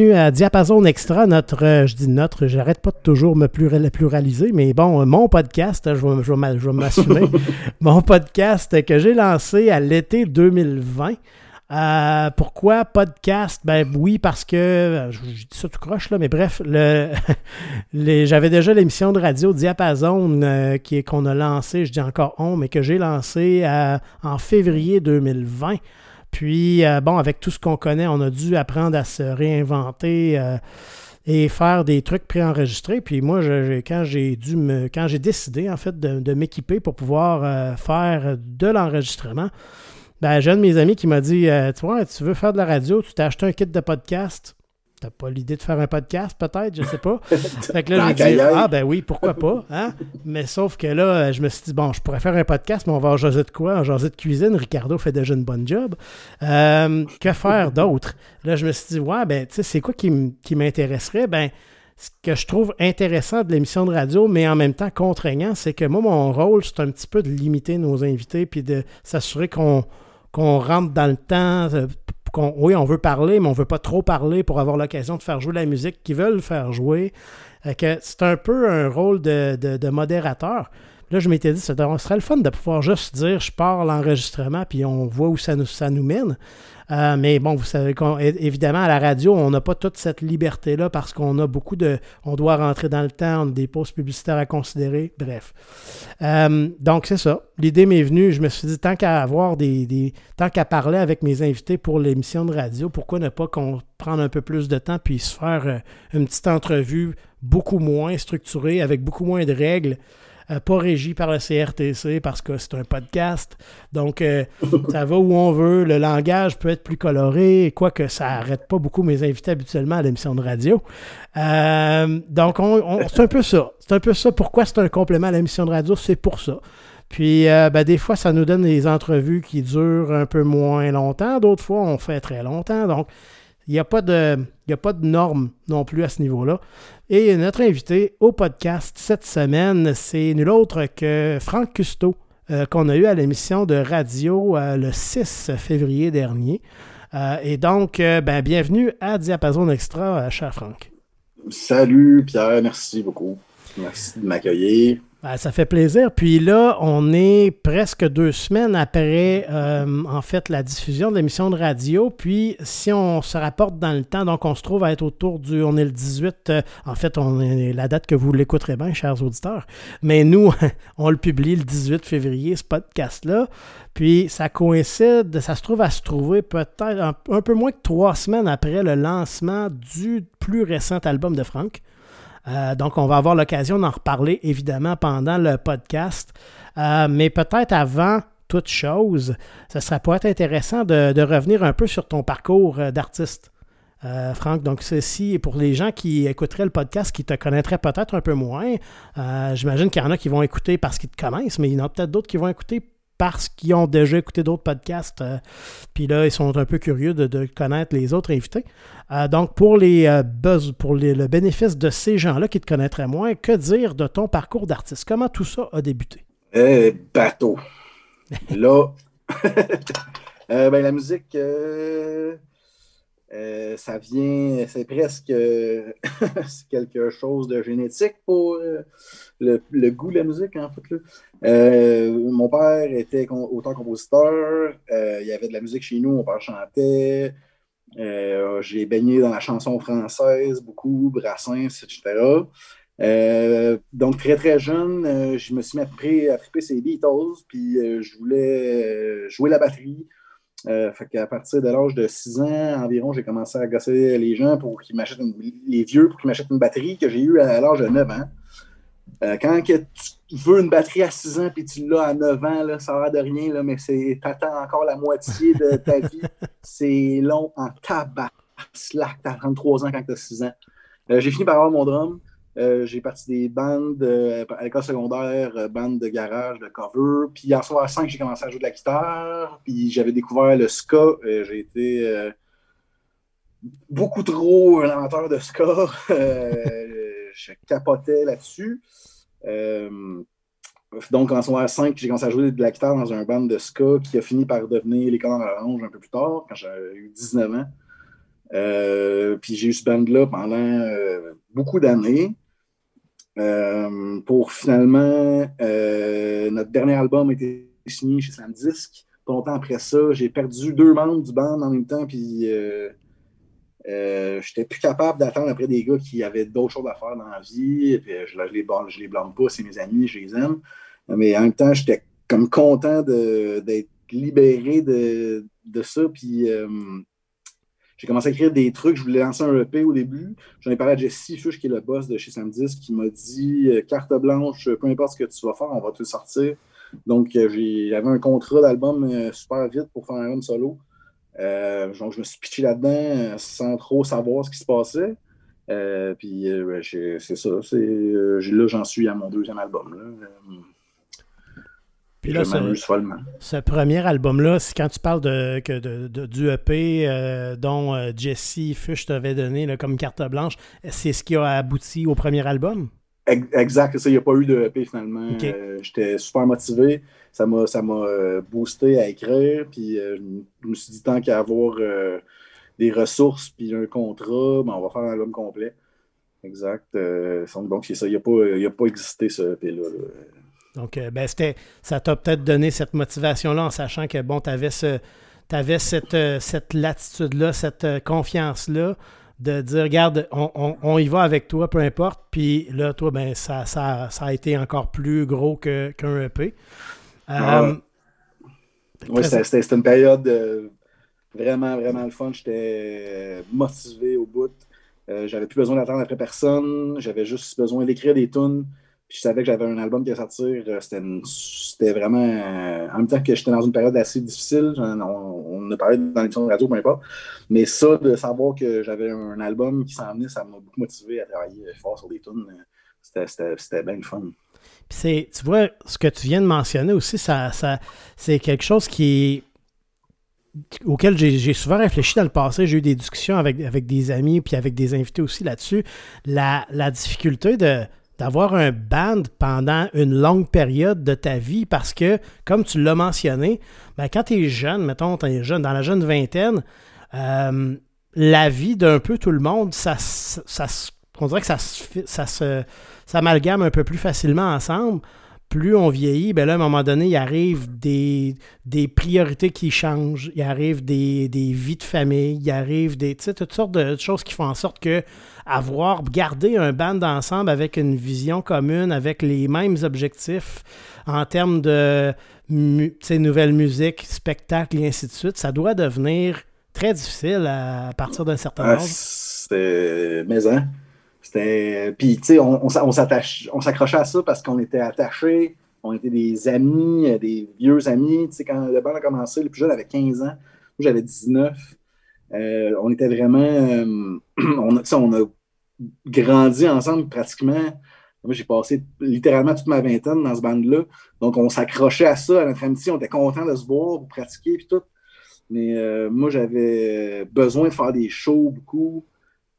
Bienvenue à Diapason Extra, notre, euh, je dis notre, j'arrête pas de toujours me pluraliser, mais bon, mon podcast, je vais, je vais m'assumer, mon podcast que j'ai lancé à l'été 2020. Euh, pourquoi podcast? Ben oui, parce que, euh, je, dis ça tout croche là, mais bref, le, j'avais déjà l'émission de radio Diapason qui qu'on a lancé, je dis encore on, mais que j'ai lancé en février 2020. Puis, euh, bon, avec tout ce qu'on connaît, on a dû apprendre à se réinventer euh, et faire des trucs préenregistrés. Puis moi, quand j'ai dû quand j'ai décidé en fait de, m'équiper pour pouvoir euh, faire de l'enregistrement, ben, j'ai un de mes amis qui m'a dit Tu vois, tu veux faire de la radio, tu t'as acheté un kit de podcast t'as pas l'idée de faire un podcast, peut-être, je sais pas. fait que là, j'ai dit, ah ben oui, pourquoi pas, hein? Mais sauf que là, je me suis dit, bon, je pourrais faire un podcast, mais on va en jaser de quoi? En jaser de cuisine. Ricardo fait déjà une bonne job. Euh, que faire d'autre? Là, je me suis dit, ouais, ben, tu sais, c'est quoi qui m'intéresserait? Ben, ce que je trouve intéressant de l'émission de radio, mais en même temps contraignant, c'est que moi, mon rôle, c'est un petit peu de limiter nos invités puis de s'assurer qu'on qu'on rentre dans le temps, euh, oui, on veut parler, mais on veut pas trop parler pour avoir l'occasion de faire jouer la musique qu'ils veulent faire jouer. que c'est un peu un rôle de, modérateur. Là, je m'étais dit, ce serait le fun de pouvoir juste dire je pars l'enregistrement, puis on voit où ça nous mène. Euh, mais bon, vous savez qu'évidemment, à la radio, on n'a pas toute cette liberté-là parce qu'on a beaucoup de. On doit rentrer dans le temps, des pauses publicitaires à considérer. Bref. Euh, donc, c'est ça. L'idée m'est venue. Je me suis dit, tant qu'à avoir des, Tant qu'à parler avec mes invités pour l'émission de radio, pourquoi ne pas qu'on prenne un peu plus de temps puis se faire euh, une petite entrevue beaucoup moins structurée, avec beaucoup moins de règles. Euh, pas régi par le CRTC parce que c'est un podcast. Donc, euh, ça va où on veut. Le langage peut être plus coloré, quoique ça n'arrête pas beaucoup mes invités habituellement à l'émission de radio. Euh, donc, c'est un peu ça. C'est un peu ça. Pourquoi c'est un complément à l'émission de radio? C'est pour ça. Puis, ben, des fois, ça nous donne des entrevues qui durent un peu moins longtemps. D'autres fois, on fait très longtemps. Donc, il n'y a, pas de, a pas de normes non plus à ce niveau-là. Et notre invité au podcast cette semaine, c'est nul autre que Franck Custo, euh, qu'on a eu à l'émission de radio euh, le 6 février dernier. Euh, et donc, ben, bienvenue à Diapason Extra, cher Franck. Salut Pierre, merci beaucoup. Merci de m'accueillir. Ben, ça fait plaisir. Puis là, on est presque deux semaines après, euh, en fait, la diffusion de l'émission de radio. Puis, si on se rapporte dans le temps, donc on se trouve à être autour du... On est le 18... Euh, en fait, on est la date que vous l'écouterez bien, chers auditeurs. Mais nous, on le publie le 18 février, ce podcast-là. Puis, ça coïncide, ça se trouve à se trouver peut-être un, un peu moins que trois semaines après le lancement du plus récent album de Franck. Euh, donc, on va avoir l'occasion d'en reparler évidemment pendant le podcast. Euh, mais peut-être avant toute chose, ce serait peut-être intéressant de, revenir un peu sur ton parcours euh, d'artiste. Franck, donc ceci, pour les gens qui écouteraient le podcast, qui te connaîtraient peut-être un peu moins, j'imagine qu'il y en a qui vont écouter parce qu'ils te connaissent, mais il y en a peut-être d'autres qui vont écouter parce qu'ils ont déjà écouté d'autres podcasts. Euh, puis là, ils sont un peu curieux de, connaître les autres invités. Euh, donc, pour, les, euh, buzz, pour le bénéfice de ces gens-là qui te connaîtraient moins, que dire de ton parcours d'artiste? Comment tout ça a débuté? Eh, bateau. là, ben, la musique, ça vient, c'est presque quelque chose de génétique pour euh, le, goût de la musique, en fait. Euh, mon père était auteur-compositeur, il y avait de la musique chez nous, mon père chantait. J'ai baigné dans la chanson française beaucoup, Brassens, etc. donc, très, très jeune, je me suis mis à, à triper ces Beatles, puis je voulais jouer la batterie. Euh, fait qu'à partir de l'âge de 6 ans environ, j'ai commencé à gosser les gens pour qu'ils m'achètent les vieux pour qu'ils m'achètent une batterie que j'ai eue à l'âge de 9 ans. Euh, quand que tu veux une batterie à 6 ans puis tu l'as à 9 ans, là, ça va de rien, là, mais tu attends encore la moitié de ta vie. C'est long en tabac. Slack, t'as 33 ans quand tu as 6 ans. Euh, j'ai fini par avoir mon drum. Euh, j'ai parti des bandes à l'école secondaire, bandes de garage, de cover. Puis en soir 5, j'ai commencé à jouer de la guitare. Puis j'avais découvert le ska. j'ai été beaucoup trop un amateur de ska. je capotais là-dessus. Donc en soir 5, j'ai commencé à jouer de la guitare dans un band de ska qui a fini par devenir l'école en orange un peu plus tard, quand j'ai eu 19 ans. puis j'ai eu ce band-là pendant beaucoup d'années. pour finalement, notre dernier album a été signé chez Sandisk. Pas longtemps après ça, j'ai perdu deux membres du band en même temps, puis euh, j'étais plus capable d'attendre après des gars qui avaient d'autres choses à faire dans la vie. Je, ne les, je blâme pas, c'est mes amis, je les aime. Mais en même temps, j'étais comme content d'être libéré de, de, ça. Puis euh, j'ai commencé à écrire des trucs. Je voulais lancer un EP au début. J'en ai parlé à Jesse Fuchs, qui est le boss de chez Samdis, qui m'a dit euh, carte blanche, peu importe ce que tu vas faire, on va tout sortir. Donc, j'avais un contrat d'album super vite pour faire un album solo. Euh, donc, je me suis pitché là-dedans euh, sans trop savoir ce qui se passait. Euh, puis c'est ça. là, j'en suis à mon deuxième album. Là. Puis là, ce, ce, premier album-là, c'est quand tu parles de, de, du EP dont Jesse Fuchs t'avait donné comme carte blanche, c'est ce qui a abouti au premier album? Exact, ça, il n'y a pas eu de EP finalement. J'étais super motivé ça m'a euh, boosté à écrire. Puis euh, je me suis dit tant qu'à avoir euh, des ressources puis un contrat, ben, on va faire un album complet. Exact. donc c'est ça. Il n'a pas, pas existé ce EP-là. Donc, ben, c'était, ça t'a peut-être donné cette motivation-là en sachant que bon, tu avais, ce, avais cette, cette latitude-là, cette confiance-là de dire, regarde, on, y va avec toi, peu importe. Puis là, toi, ben, ça, ça, ça a été encore plus gros qu'un EP. Euh, oui, c'était une période euh, vraiment, vraiment le fun. J'étais motivé au bout. Euh, j'avais plus besoin d'attendre après personne. J'avais juste besoin d'écrire des tunes. Puis je savais que j'avais un album qui allait sortir. C'était vraiment. en même temps que j'étais dans une période assez difficile, on, on a parlé dans l'émission de radio, peu importe. Mais ça, de savoir que j'avais un album qui s'en venait, ça m'a beaucoup motivé à travailler fort sur des tunes. C'était bien le fun tu vois, ce que tu viens de mentionner aussi, ça, ça, c'est quelque chose qui auquel j'ai souvent réfléchi dans le passé. J'ai eu des discussions avec, avec des amis puis avec des invités aussi là-dessus. La, difficulté de d'avoir un band pendant une longue période de ta vie parce que, comme tu l'as mentionné, ben, quand tu es jeune, mettons, jeune, dans la jeune vingtaine, euh, la vie d'un peu tout le monde, ça, ça, on dirait que ça, ça se s'amalgament un peu plus facilement ensemble, plus on vieillit, ben là, à un moment donné, il arrive des, des priorités qui changent, il arrive des, des vies de famille, il arrive des, toutes sortes de choses qui font en sorte que avoir, garder un band ensemble avec une vision commune, avec les mêmes objectifs en termes de nouvelles musiques, spectacles et ainsi de suite, ça doit devenir très difficile à, partir d'un certain ah, âge. c'est... Mais hein? C'était. Puis, tu sais, on, on s'accrochait à ça parce qu'on était attachés, on était des amis, des vieux amis. Tu sais, quand le band a commencé, le plus jeune avait 15 ans, moi j'avais 19. Euh, on était vraiment. Euh, on, a, on a grandi ensemble pratiquement. Moi, j'ai passé littéralement toute ma vingtaine dans ce band-là. Donc, on s'accrochait à ça, à notre amitié. On était content de se voir, pour pratiquer, puis tout. Mais euh, moi, j'avais besoin de faire des shows beaucoup.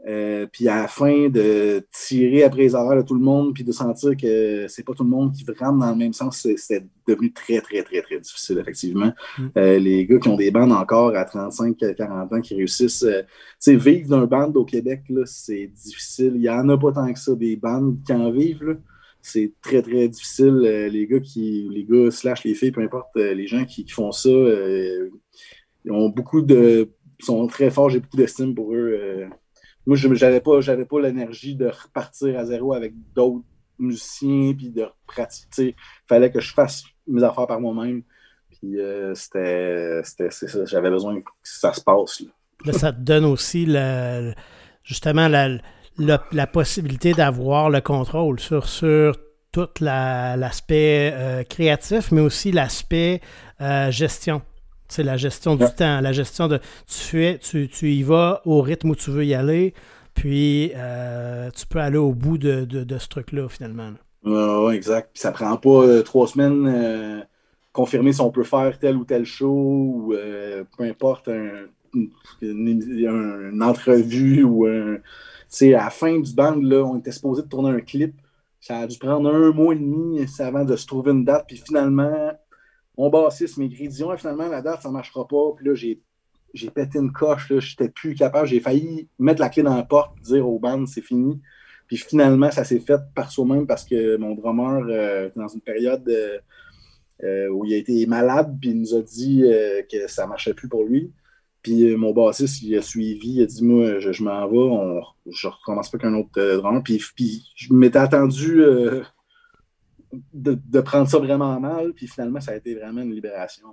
Euh, puis à la fin, de tirer après les horaires de tout le monde, puis de sentir que c'est pas tout le monde qui rentre dans le même sens, c'est devenu très, très, très, très difficile, effectivement. Mm. Euh, les gars qui ont des bandes encore à 35, 40 ans, qui réussissent, euh, tu sais, vivre d'un band au Québec, c'est difficile. Il y en a pas tant que ça, des bandes qui en vivent, C'est très, très difficile. les gars qui, les gars slash les filles, peu importe, les gens qui, qui font ça, ils ont beaucoup de, sont très forts, j'ai beaucoup d'estime pour eux moi, je n'avais pas, pas l'énergie de repartir à zéro avec d'autres musiciens, puis de pratiquer. Il fallait que je fasse mes affaires par moi-même. Puis euh, c'était. J'avais besoin que ça se passe. Là, ça te donne aussi justement la, la, possibilité d'avoir le contrôle sur, sur tout l'aspect euh, créatif, mais aussi l'aspect euh, gestion. C'est la gestion du temps, la gestion de tu fais, tu, tu, y vas au rythme où tu veux y aller, puis euh, tu peux aller au bout de, ce truc-là finalement. Oui, exact. Puis ça prend pas euh, trois semaines euh, confirmer si on peut faire tel ou tel show ou peu importe une, entrevue ou un. Tu à la fin du band, là, on était supposé de tourner un clip. Ça a dû prendre un mois et demi avant de se trouver une date. Puis finalement, mon bassiste m'écrit disons finalement la date ça marchera pas puis là j'ai pété une coche, je n'étais plus capable. J'ai failli mettre la clé dans la porte, dire aux bandes, c'est fini. Puis finalement, ça s'est fait par soi-même parce que mon drummer, euh, dans une période euh, euh, où il a été malade, puis il nous a dit que ça ne marchait plus pour lui. Puis mon bassiste, il a suivi, il a dit Moi, je, m'en vais, on, je recommence pas qu'un autre drummer. Puis je m'étais attendu de, prendre ça vraiment mal, puis finalement, ça a été vraiment une libération.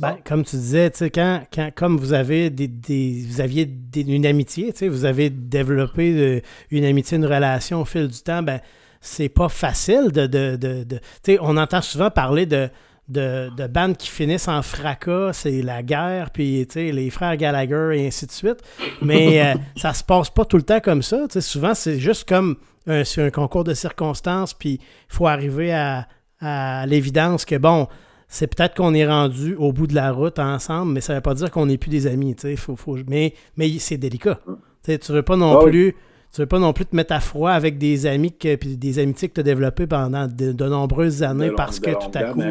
Ben, comme tu disais, quand, quand, comme vous avez des, vous aviez une amitié, vous avez développé une amitié, une relation au fil du temps, ben, c'est pas facile de. de, de, on entend souvent parler de, de, de, bandes qui finissent en fracas, c'est la guerre, puis les frères Gallagher et ainsi de suite. Mais euh, ça se passe pas tout le temps comme ça. Souvent, c'est juste comme un, un concours de circonstances, puis il faut arriver à, à l'évidence que, bon, c'est peut-être qu'on est rendu au bout de la route ensemble, mais ça ne veut pas dire qu'on n'est plus des amis. Faut, faut, mais mais c'est délicat. tu ne veux pas non ah plus. Tu veux pas non plus te mettre à froid avec des amis que, puis des amitiés que tu as développées pendant de, nombreuses années parce que tout à coup.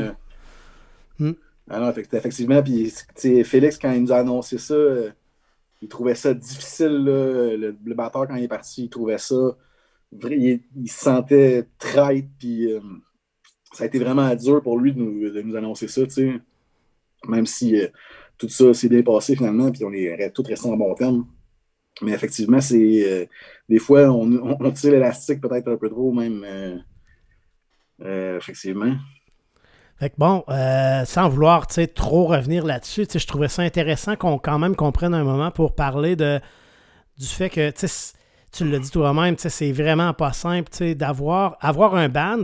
Hmm. Ah non, effectivement. Puis Félix, quand il nous a annoncé ça, euh, il trouvait ça difficile. le, batteur, quand il est parti, il trouvait ça. Il, se sentait traite. Puis. Euh, ça a été vraiment dur pour lui de nous, annoncer ça, tu sais. Même si euh, tout ça s'est bien passé finalement, puis on est tous restés en bon terme. Mais effectivement, c'est euh, des fois, on, tire l'élastique peut-être un peu trop, même. Effectivement. Fait que bon, sans vouloir trop revenir là-dessus, je trouvais ça intéressant qu'on quand même comprenne un moment pour parler de, du fait que tu l'as dit toi-même, c'est vraiment pas simple d'avoir avoir un band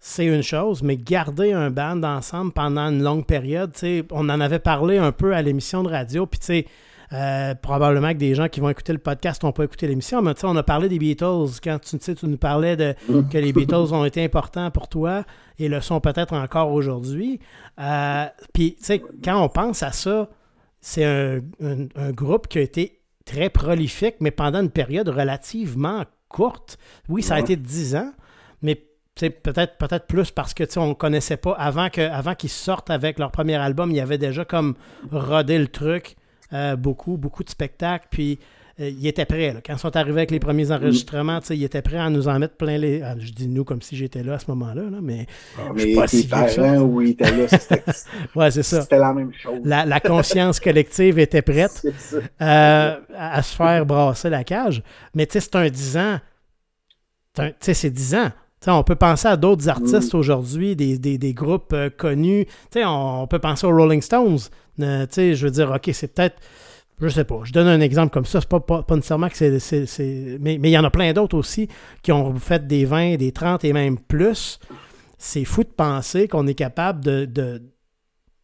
c'est une chose, mais garder un band ensemble pendant une longue période, on en avait parlé un peu à l'émission de radio, puis euh, probablement que des gens qui vont écouter le podcast n'ont pas écouté l'émission, mais on a parlé des Beatles quand tu, nous parlais de que les Beatles ont été importants pour toi et le sont peut-être encore aujourd'hui. Euh, puis, quand on pense à ça, c'est un, groupe qui a été très prolifique, mais pendant une période relativement courte. Oui, ça a été 10 ans, mais peut-être peut-être plus parce que on connaissait pas avant que avant qu'ils sortent avec leur premier album, il y avait déjà comme rodé le truc euh, beaucoup beaucoup de spectacles puis ils étaient prêts. Quand ils sont arrivés avec les premiers enregistrements, ils étaient prêts à nous en mettre plein les. Ah, je dis nous comme si j'étais là à ce moment-là, là, mais. Ah, mais pas si parents, oui, étaient là. C'était ouais, c'est ça. C'était la même chose. La, conscience collective était prête euh, à, se faire brasser la cage. Mais tu sais, c'est un 10 ans. Tu sais, c'est 10 ans on peut penser à d'autres artistes mm. aujourd'hui, des, groupes euh, connus. On, on, peut penser aux Rolling Stones. Euh, je veux dire, OK, c'est peut-être. Je sais pas. Je donne un exemple comme ça. C'est pas, pas, nécessairement que c'est. Mais, mais il y en a plein d'autres aussi qui ont fait des 20, des 30 et même plus. C'est fou de penser qu'on est capable de,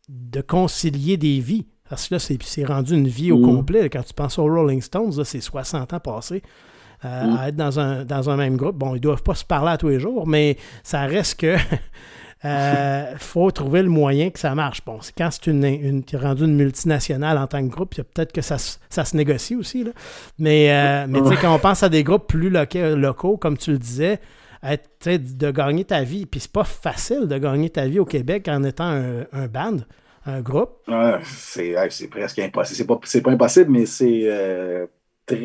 de, concilier des vies. Parce que là, c'est rendu une vie au mm. complet. Quand tu penses aux Rolling Stones, c'est 60 ans passés. Euh, mm. à être dans un, dans un même groupe. Bon, ils ne doivent pas se parler à tous les jours, mais ça reste que. Euh, faut trouver le moyen que ça marche. Bon, quand c'est une, une, rendu une multinationale en tant que groupe, peut-être que ça, ça, se négocie aussi. Là. Mais, euh, mais quand on pense à des groupes plus locaux, locaux comme tu le disais, être, de gagner ta vie, puis c'est pas facile de gagner ta vie au Québec en étant un, un band, un groupe. c'est presque impossible. C'est pas, pas impossible, mais c'est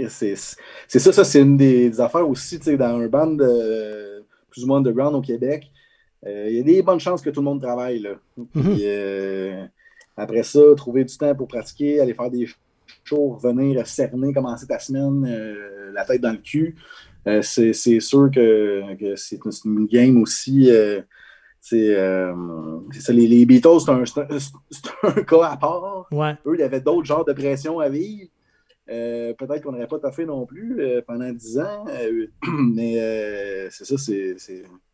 c'est ça, ça c'est une des, affaires aussi, tu sais, dans un band de, plus ou moins underground au Québec. Euh, il y a des bonnes chances que tout le monde travaille. Là. Mm-hmm. Euh, après ça, trouver du temps pour pratiquer, aller faire des shows, revenir cerner, commencer ta semaine, euh, la tête dans le cul. c'est sûr que, c'est une, game aussi. c'est ça, les, les Beatles, c'est un, un, cas à part. Eux, il y avait d'autres genres de pression à vivre. Euh, peut-être qu'on n'aurait pas taffé non plus euh, pendant 10 ans, euh, mais c'est ça, c'est.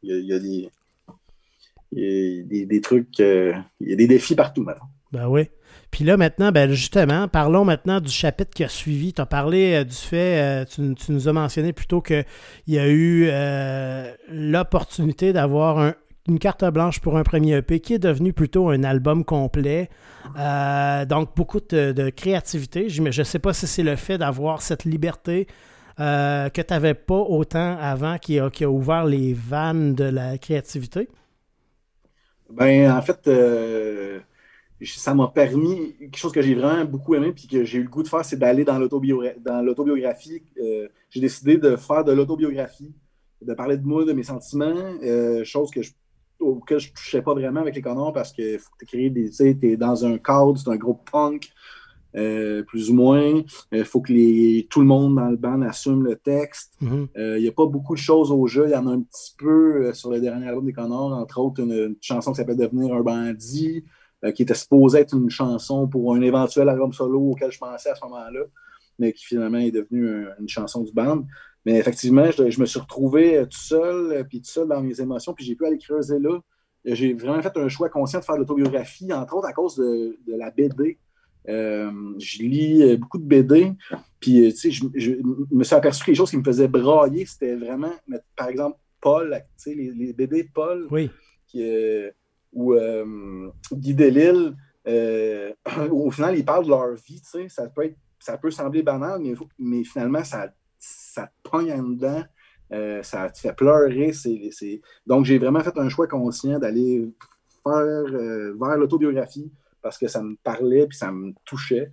Il y, a des. Y a des, trucs. Il y a des défis partout maintenant. Ben oui. Puis là, maintenant, ben justement, parlons maintenant du chapitre qui a suivi. Tu as parlé du fait, tu, tu, nous as mentionné plutôt qu'il y a eu l'opportunité d'avoir un une carte blanche pour un premier EP qui est devenu plutôt un album complet. Euh, donc, beaucoup de, créativité. Je ne sais pas si c'est le fait d'avoir cette liberté euh, que tu n'avais pas autant avant qui a, qui a, ouvert les vannes de la créativité. Ben, en fait, euh, ça m'a permis, quelque chose que j'ai vraiment beaucoup aimé, puis que j'ai eu le goût de faire, c'est d'aller dans l'autobiographie. Euh, j'ai décidé de faire de l'autobiographie, de parler de moi, de mes sentiments, euh, chose que je, auquel je touchais pas vraiment avec les canons parce que des, tu sais, es dans un cadre, c'est un groupe punk, euh, plus ou moins. Il faut que les, tout le monde dans le band assume le texte. Mhm. Il n'y a pas beaucoup de choses au jeu. Il y en a un petit peu sur le dernier album des Connors, entre autres une, une chanson qui s'appelle Devenir un bandit. Euh, qui était supposé être une chanson pour un éventuel album solo auquel je pensais à ce moment-là, mais qui finalement est devenu une chanson du band. Mais effectivement, je, me suis retrouvé euh, tout seul, euh, puis tout seul dans mes émotions, puis j'ai pu aller creuser là. J'ai vraiment fait un choix conscient de faire de l'autobiographie, entre autres à cause de, la BD. Je lis beaucoup de BD, puis je, me suis aperçu que les choses qui me faisaient brailler, c'était vraiment, par exemple, Paul, les, les BD de Paul, oui. qui, ou euh, Guy Delisle, euh, au final, ils parlent de leur vie. Ça peut, ça peut sembler banal, mais, mais finalement, ça, ça te pogne en dedans. Euh, ça te fait pleurer. Donc, j'ai vraiment fait un choix conscient d'aller faire vers l'autobiographie parce que ça me parlait et ça me touchait.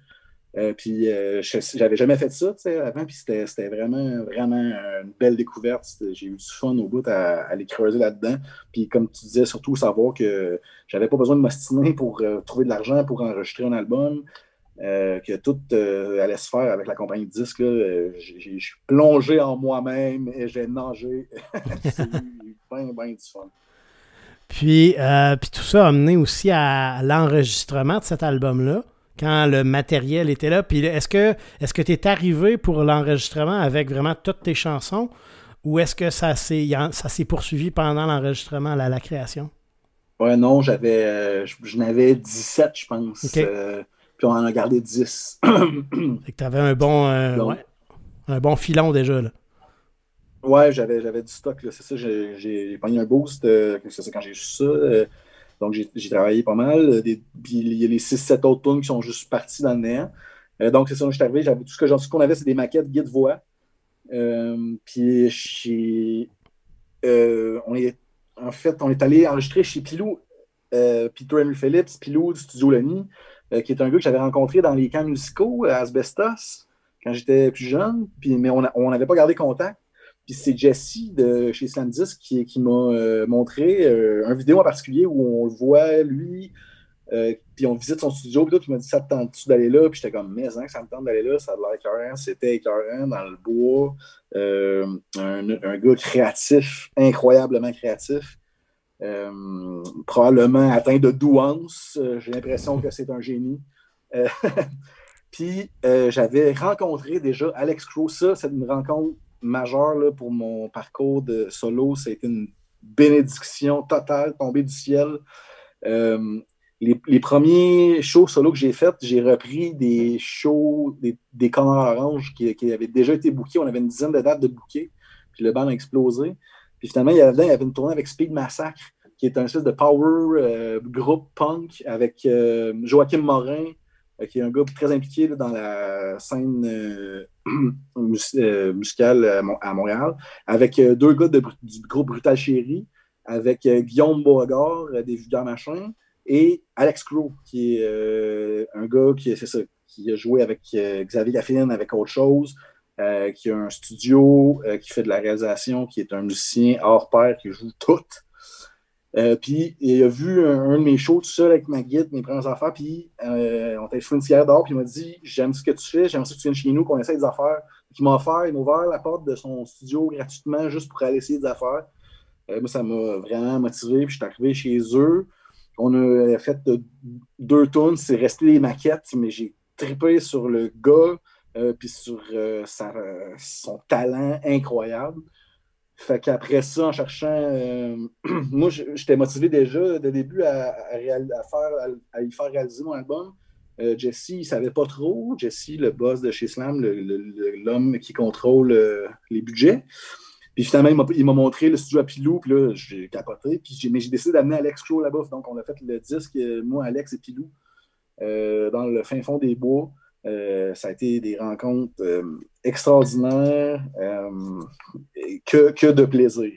Euh, puis euh, j'avais jamais fait ça avant, puis c'était vraiment, vraiment une belle découverte. J'ai eu du fun au bout à, aller creuser là-dedans. Puis comme tu disais, surtout savoir que j'avais pas besoin de m'ostiner pour euh, trouver de l'argent pour enregistrer un album. que tout allait se faire avec la compagnie de disques. J'ai plongé en moi-même et j'ai nagé. C'est bien, bien du fun. Puis, puis tout ça a mené aussi à l'enregistrement de cet album-là quand le matériel était là. Puis est-ce que est-ce que tu es arrivé pour l'enregistrement avec vraiment toutes tes chansons ou est-ce que ça s'est ça s'est poursuivi pendant l'enregistrement, la, la création? Ouais, non, j'avais euh, je, n'avais 17, je pense. Euh, puis on en a gardé 10. fait que tu avais un bon euh, ouais, un bon filon déjà là. Ouais, j'avais, j'avais du stock, c'est ça, j'ai, j'ai pogné un boost, c'est quand j'ai eu ça. Donc, j'ai travaillé pas mal. puis il y a les 6-7 autres tunes qui sont juste partis dans le néant. Euh, donc, c'est ça, je suis arrivé. Tout ce que qu'on avait, c'est des maquettes guide-voix. Euh, puis, euh, on est, en fait, on est allé enregistrer chez Pilou, Peter Henry Phillips, Pilou du studio Leni, qui est un gars que j'avais rencontré dans les camps musicaux à Asbestos quand j'étais plus jeune. Puis, mais on n'avait pas gardé contact. Puis c'est Jesse de chez Slamdisc qui, m'a euh, montré euh, un vidéo en particulier où on le voit, lui, euh, puis on visite son studio, puis là, il m'a dit Ça te tente-tu d'aller là Puis j'étais comme Mais hein, ça me tente d'aller là, ça a l'air écœurant. C'était écœurant dans le bois. Un, un, gars créatif, incroyablement créatif. probablement atteint de douance. J'ai l'impression que c'est un génie. puis j'avais rencontré déjà Alex Crow. Ça, c'est une rencontre majeur là, pour mon parcours de solo. C'était une bénédiction totale tombée du ciel. Euh, les, premiers shows solo que j'ai faits, j'ai repris des shows des, des Orange qui, avaient déjà été bookés. On avait une dizaine de dates de bookés. Puis le band a explosé. Puis finalement, il y avait, une tournée avec Speed Massacre, qui est un espèce de power euh, groupe punk avec euh, Joachim Morin, qui est un gars très impliqué dans la scène euh, euh, musicale à, Montréal, avec deux gars du groupe Brutal Chéri, avec Guillaume Beauregard des Vulgaires Machins, et Alex Crow, qui est un gars qui, ça, qui a joué avec Xavier Gaffine, avec autre chose, qui a un studio, qui fait de la réalisation, qui est un musicien hors pair, qui joue tout. Euh, puis il a vu un, de mes shows tout seul avec ma guide, mes premières affaires, puis euh, on t'a fait une cigarette d'or, puis il m'a dit J'aime ce que tu fais, j'aime ça que tu viennes chez nous, qu'on essaye des affaires. Il m'a offert, il m'a ouvert la porte de son studio gratuitement juste pour aller essayer des affaires. Euh, moi, ça m'a vraiment motivé, puis je suis arrivé chez eux. On a fait deux tournes, c'est resté des maquettes, mais j'ai trippé sur le gars, puis sur son talent incroyable. Fait qu'après ça, en cherchant, euh, moi, j'étais motivé déjà de début à, faire, à, y faire réaliser mon album. Euh, Jesse, il savait pas trop. Jesse, le boss de chez Slam, l'homme qui contrôle euh, les budgets. Puis finalement, il m'a montré le studio à Pilou, puis là, j'ai capoté. Puis mais j'ai décidé d'amener Alex Crow là-bas. Donc, on a fait le disque, moi, Alex et Pilou, dans le fin fond des bois. Euh, ça a été des rencontres euh, extraordinaires, euh, que, que, de plaisir.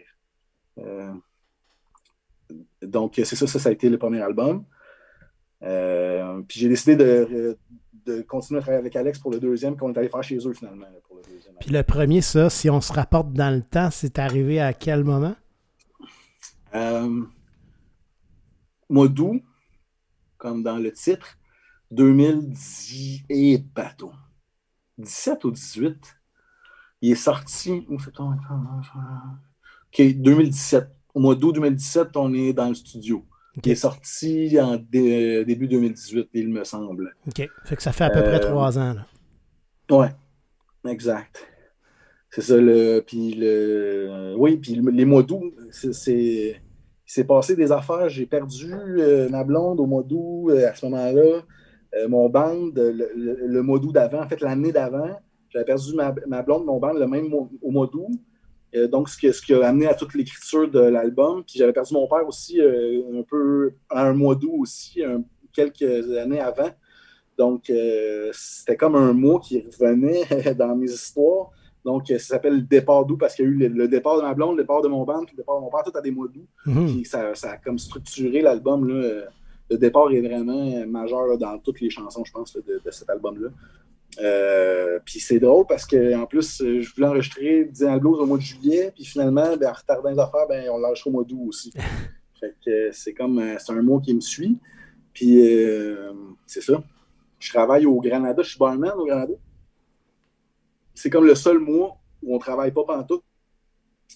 donc, c'est ça, ça, ça a été le premier album. puis j'ai décidé de, de, continuer à travailler avec Alex pour le deuxième, qu'on est allé faire chez eux finalement. Pour le deuxième puis le premier, ça, si on se rapporte dans le temps, c'est arrivé à quel moment? mois d'août, comme dans le titre, 2010 et bateau. 17 ou 18. Il est sorti. OK, 2017. Au mois d'août 2017, on est dans le studio. Il est sorti en début 2018, il me semble. OK. Fait que ça fait à peu près euh, trois ans. Là. Ouais, exact. C'est ça, le. Puis le. Oui, puis les mois d'août, c'est il s'est passé des affaires. J'ai perdu euh, ma blonde au mois d'août euh, à ce moment-là. Euh, mon band, le, mois d'août d'avant, en fait, l'année d'avant, j'avais perdu ma, ma, blonde, mon band, le même au mois d'août. donc, ce qui, ce qui, a amené à toute l'écriture de l'album. Puis j'avais perdu mon père aussi un peu à un mois d'août aussi, quelques années avant. Donc, c'était comme un mot qui revenait dans mes histoires. Donc, ça s'appelle le départ d'août parce qu'il y a eu le, départ de ma blonde, le départ de mon band, puis le départ de mon père, tout à des mois d'août. Mhm. Puis ça, a comme structuré l'album. Le départ est vraiment majeur dans toutes les chansons, je pense, de, cet album-là. Euh, puis c'est drôle parce qu'en plus, je voulais enregistrer Diane Blues au mois de juillet, puis finalement, ben, en retardant les affaires, ben, on l'enregistre au mois d'août aussi. fait que c'est comme, euh, c'est un mot qui me suit. Puis euh, c'est ça. Je travaille au Granada, je suis barman au Granada c'est comme le seul mois où on travaille pas tout.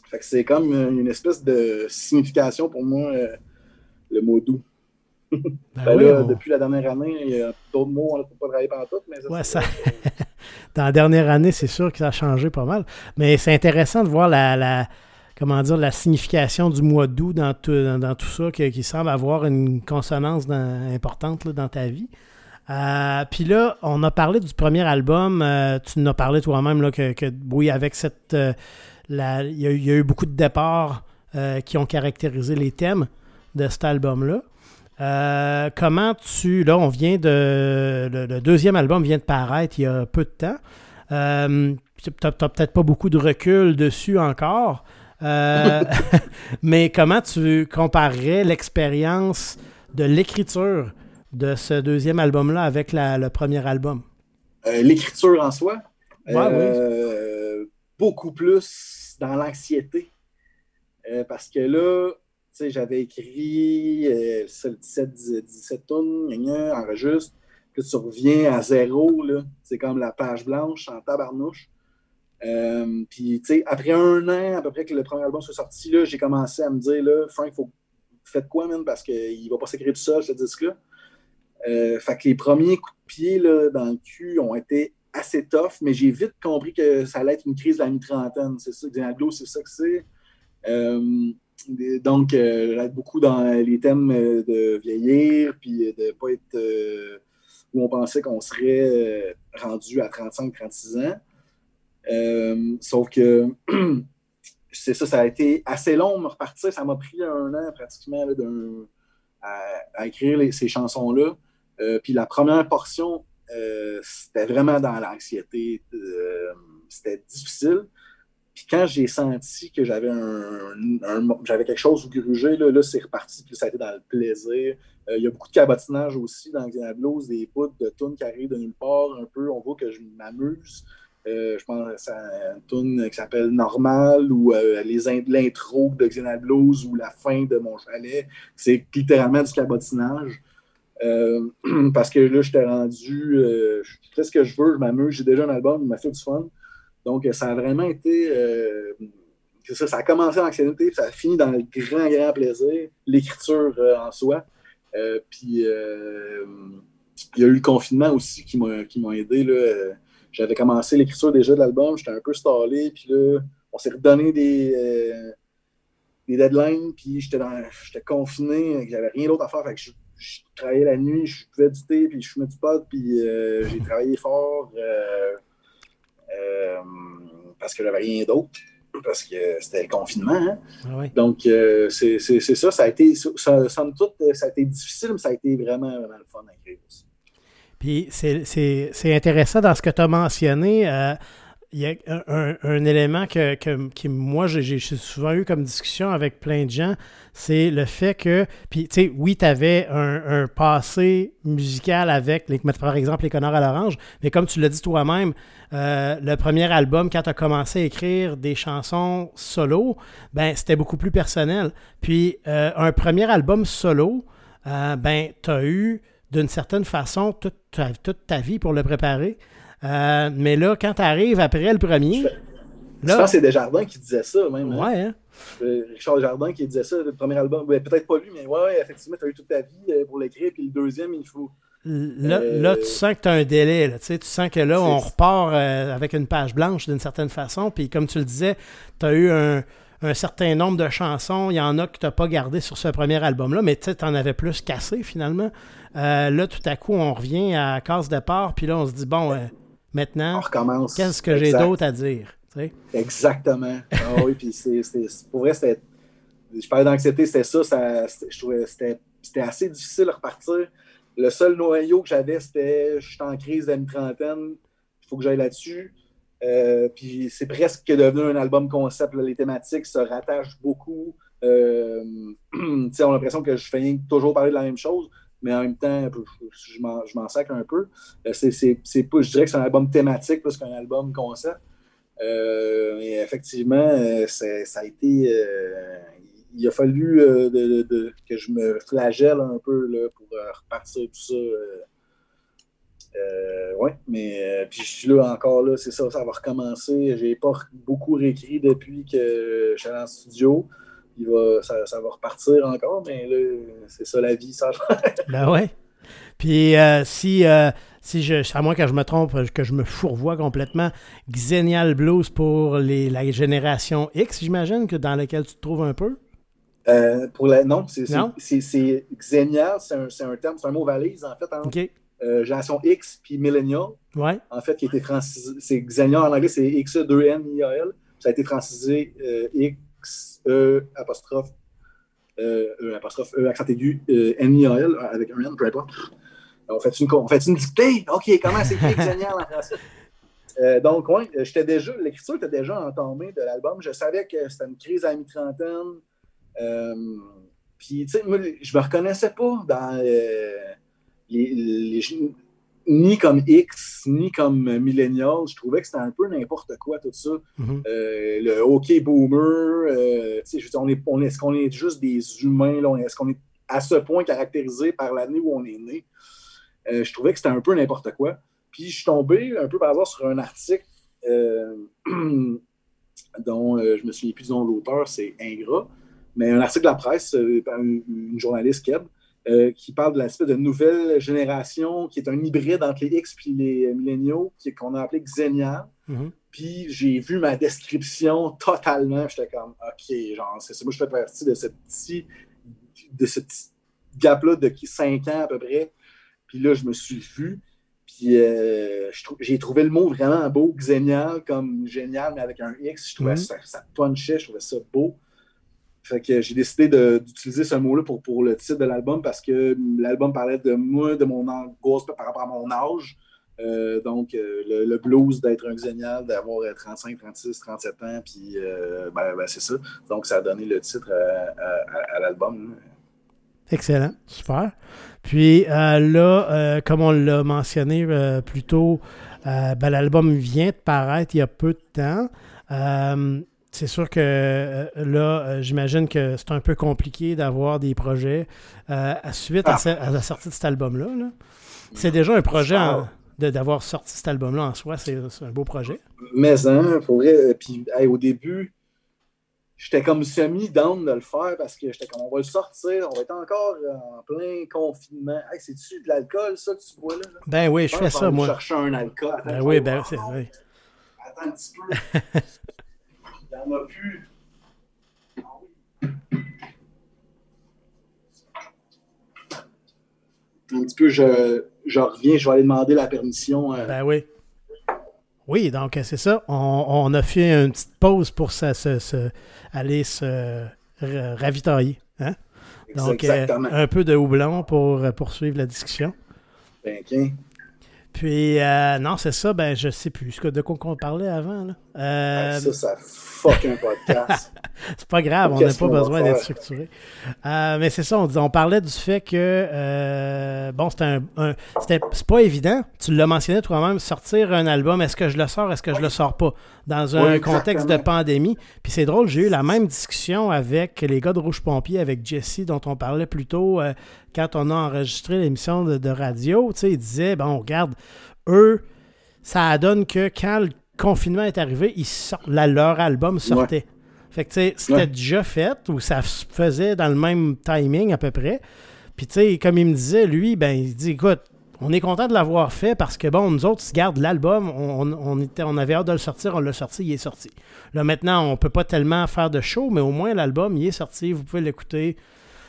Fait que c'est comme une espèce de signification pour moi, euh, le mot doux. Ben ben depuis la dernière année, il y a d'autres mots, on ne peut pas travailler tout. mais ça, Dans la dernière année, c'est sûr que ça a changé pas mal. Mais c'est intéressant de voir la, comment dire, la signification du mois d'août dans tout, dans, tout ça, qui, semble avoir une consonance importante dans ta vie. Euh, puis là, on a parlé du premier album. Euh, tu nous as parlé toi-même que, que, oui, avec cette. Euh, il, y a, eu beaucoup de départs qui ont caractérisé les thèmes de cet album-là. Comment tu. Là, on vient de. Le, deuxième album vient de paraître il y a peu de temps. tu n'as peut-être pas beaucoup de recul dessus encore. mais comment tu comparerais l'expérience de l'écriture de ce deuxième album-là avec le premier album? Euh, l'écriture en soi. Euh, beaucoup plus dans l'anxiété. Euh, parce que là, j'avais écrit 17, 17 tonnes, enregistre, puis tu reviens à zéro, c'est comme la page blanche en tabarnouche. puis, après un an, à peu près que le premier album soit sorti, j'ai commencé à me dire, là, Frank, faut, faites quoi, parce qu'il va pas s'écrire tout seul, ce disque-là. Euh, fait que les premiers coups de pied là, dans le cul ont été assez tough, mais j'ai vite compris que ça allait être une crise de la mi-trentaine. C'est ça, Diablo, c'est ça que c'est. Euh, donc, euh, beaucoup dans les thèmes de vieillir, puis de ne pas être où on pensait qu'on serait rendu à 35-36 ans. sauf que c'est ça, ça a été assez long de me repartir. Ça m'a pris un an pratiquement à, écrire ces chansons-là. Euh, puis la première portion, euh, c'était vraiment dans l'anxiété. Euh, c'était difficile. Puis quand j'ai senti que j'avais un, j'avais quelque chose où gruger, là, là c'est reparti, puis ça a été dans le plaisir. Il y a beaucoup de cabotinage aussi dans Xena Blues, des bouts de tunes qui arrivent de nulle part, un peu. On voit que je m'amuse. je pense à une tune qui s'appelle Normal ou l'intro de Xena Blues ou la fin de Mon Chalet. C'est littéralement du cabotinage. Euh, parce que là, j'étais rendu, euh, je fais ce que je veux, je m'amuse, j'ai déjà un album, il m'a fait du fun. Donc, ça a vraiment été. Euh, ça, ça a commencé en anxiété, ça a fini dans le grand, grand plaisir, l'écriture en soi. puis, il y a eu le confinement aussi qui m'a aidé. J'avais commencé l'écriture déjà de l'album, j'étais un peu stallé, puis là, on s'est redonné des, des deadlines, puis j'étais confiné, j'avais rien d'autre à faire. Fait que je, travaillais la nuit, je buvais du thé, puis je fumais du pot, puis euh, j'ai travaillé fort euh, euh, parce que j'avais rien d'autre, parce que c'était le confinement. Hein. Ah Donc, c'est ça, ça a été, ça, somme toute, ça a été difficile, mais ça a été vraiment, vraiment le fun à écrire aussi. Puis c'est intéressant dans ce que tu as mentionné il y a un, élément que, que, moi, j'ai souvent eu comme discussion avec plein de gens, c'est le fait que, puis tu sais, oui, tu avais un, passé musical avec, par exemple, Les Connards à l'Orange, mais comme tu l'as dit toi-même, euh, le premier album, quand tu as commencé à écrire des chansons solo, ben c'était beaucoup plus personnel. Puis euh, un premier album solo, euh, ben tu as eu d'une certaine façon toute toute ta vie pour le préparer. Euh, mais là, quand tu arrives après le premier. Je, là, pense que c'est Desjardins qui disait ça, même. Hein. Ouais, hein? Euh, Richard Desjardins qui disait ça, le premier album. Peut-être pas lui, mais ouais, effectivement, tu as eu toute ta vie euh, pour l'écrire, puis le deuxième, il faut. Là, tu sens que tu as un délai. Là, tu sens que là, on repart avec une page blanche d'une certaine façon. Puis comme tu le disais, tu as eu un, un, certain nombre de chansons. Il y en a que tu n'as pas gardé sur ce premier album-là, mais tu en avais plus cassé finalement. là, tout à coup, on revient à case départ. Puis là, on se dit, bon, Maintenant, qu'est-ce que j'ai d'autre à dire? Exactement. Ah oui, puis c'est, pour vrai, c'était, je parlais d'anxiété, c'était ça, ça je trouvais c'était, c'était assez difficile à repartir. Le seul noyau que j'avais, c'était je suis en crise d'une trentaine, il faut que j'aille là-dessus. Euh, puis c'est presque devenu un album concept. les thématiques se rattachent beaucoup. Euh, on a l'impression que je fais toujours parler de la même chose mais en même temps, je m'en sacre un peu. Euh, je dirais que c'est un album thématique plus qu'un album concept. Euh, mais effectivement, euh, ça a été. il a fallu que je me flagelle un peu là, pour repartir tout ça. oui, mais puis je suis là encore, là, c'est ça, ça va recommencer. J'ai pas beaucoup réécrit depuis que je suis en studio ça, va repartir encore, mais là, c'est ça la vie, ça. ben ouais. Puis euh, si, euh, si je, à moins que je me trompe, que je me fourvoie complètement, Xenial Blues pour les, la génération X, j'imagine, que dans laquelle tu te trouves un peu? Euh, pour la, non, c'est Xenial, c'est un, un, terme, c'est un mot valise en fait. Hein. génération X puis Millennial. Ouais. En fait, qui a été francisé. C'est Xenial en anglais, c'est X-E-2-N-I-A-L. Ça a été francisé X E, apostrophe, euh, E, apostrophe, E, accent aigu, euh, N-I-A-L, avec un N, peu importe. On fait une, on fait une dictée? OK, comment c'est génial en français? Euh, donc, oui, j'étais déjà, l'écriture était déjà entamée de l'album. Je savais que c'était une crise à mi-trentaine. Euh, puis, tu sais, je me reconnaissais pas dans euh, les, les, ni comme X, ni comme Millennial. Je trouvais que c'était un peu n'importe quoi, tout ça. Mm-hmm. euh, le OK Boomer, euh, on est, on est-ce qu'on est juste des humains? Est-ce qu'on est à ce point caractérisé par l'année où on est né? Euh, je trouvais que c'était un peu n'importe quoi. Puis je suis tombé un peu par hasard sur un article dont je me souviens plus de l'auteur, c'est Ingrat, mais un article de la presse par une, une journaliste Keb. Euh, qui parle de l'aspect de nouvelle génération, qui est un hybride entre les X et les milléniaux, qu'on a appelé Xenia. Mm-hmm. Puis j'ai vu ma description totalement. J'étais comme, OK, genre, c'est. Moi, je fais partie de ce petit, de ce gap-là de 5 ans à peu près. Puis là, je me suis vu. Puis euh, j'ai trouvé le mot vraiment beau, Xenia, comme génial, mais avec un X. Je trouvais mm-hmm. ça, ça punchait, je trouvais ça beau. Fait que j'ai décidé d'utiliser ce mot-là pour, le titre de l'album parce que l'album parlait de moi, de mon angoisse par rapport à mon âge. Euh, donc, euh, le, blues d'être un génial, d'avoir 35, 36, 37 ans, puis euh, ben, ben, c'est ça. Donc, ça a donné le titre à, l'album. Excellent, super. Puis là, comme on l'a mentionné plus tôt, ben, l'album vient de paraître il y a peu de temps c'est sûr que euh, là, euh, j'imagine que c'est un peu compliqué d'avoir des projets euh, à suite à, ah. la sortie de cet album-là. c'est déjà un projet d'avoir sorti cet album-là en soi, c'est un beau projet. Mais hein, faudrait. Puis au début, j'étais comme semi-down de le faire parce que j'étais comme on va le sortir, on va être encore en plein confinement. Hey, c'est-tu de l'alcool, ça, que tu bois là? Ben oui, je fais ça, moi. chercher un alcool. ben oui, ben c'est vrai. Attends un petit peu. Il n'y en a plus. Un petit peu, je, je, reviens, je vais aller demander la permission. Euh. Ben oui. Oui, donc c'est ça. On, a fait une petite pause pour ça, aller se ravitailler. Hein? Donc, euh, un peu de houblon pour poursuivre la discussion. Ben, Puis, euh, non, c'est ça, ben, je sais plus de quoi on parlait avant. Là. Euh, ça, ça fuck un podcast. c'est pas grave, on n'a pas besoin d'être structuré. Euh, mais c'est ça, on, on parlait du fait que, bon, c'était un. c'est pas évident, tu l'as mentionné toi-même, sortir un album, est-ce que je le sors, est-ce que je le sors pas, dans un contexte de pandémie. Puis c'est drôle, j'ai eu la même discussion avec les gars de Rouge Pompier, avec Jesse, dont on parlait plus tôt quand on a enregistré l'émission de, radio, tu sais, ils disaient, bon, regarde, eux, ça donne que quand le confinement est arrivé, ils sortent, leur album sortait. Fait que, tu sais, c'était déjà fait, ou ça se faisait dans le même timing à peu près. Puis, tu sais, comme il me disait, lui, ben, il dit, écoute, on est content de l'avoir fait parce que, bon, nous autres, garde l'album, on, on, était, on avait hâte de le sortir, on l'a sorti, il est sorti. Là, maintenant, on peut pas tellement faire de show, mais au moins, l'album, il est sorti, vous pouvez l'écouter.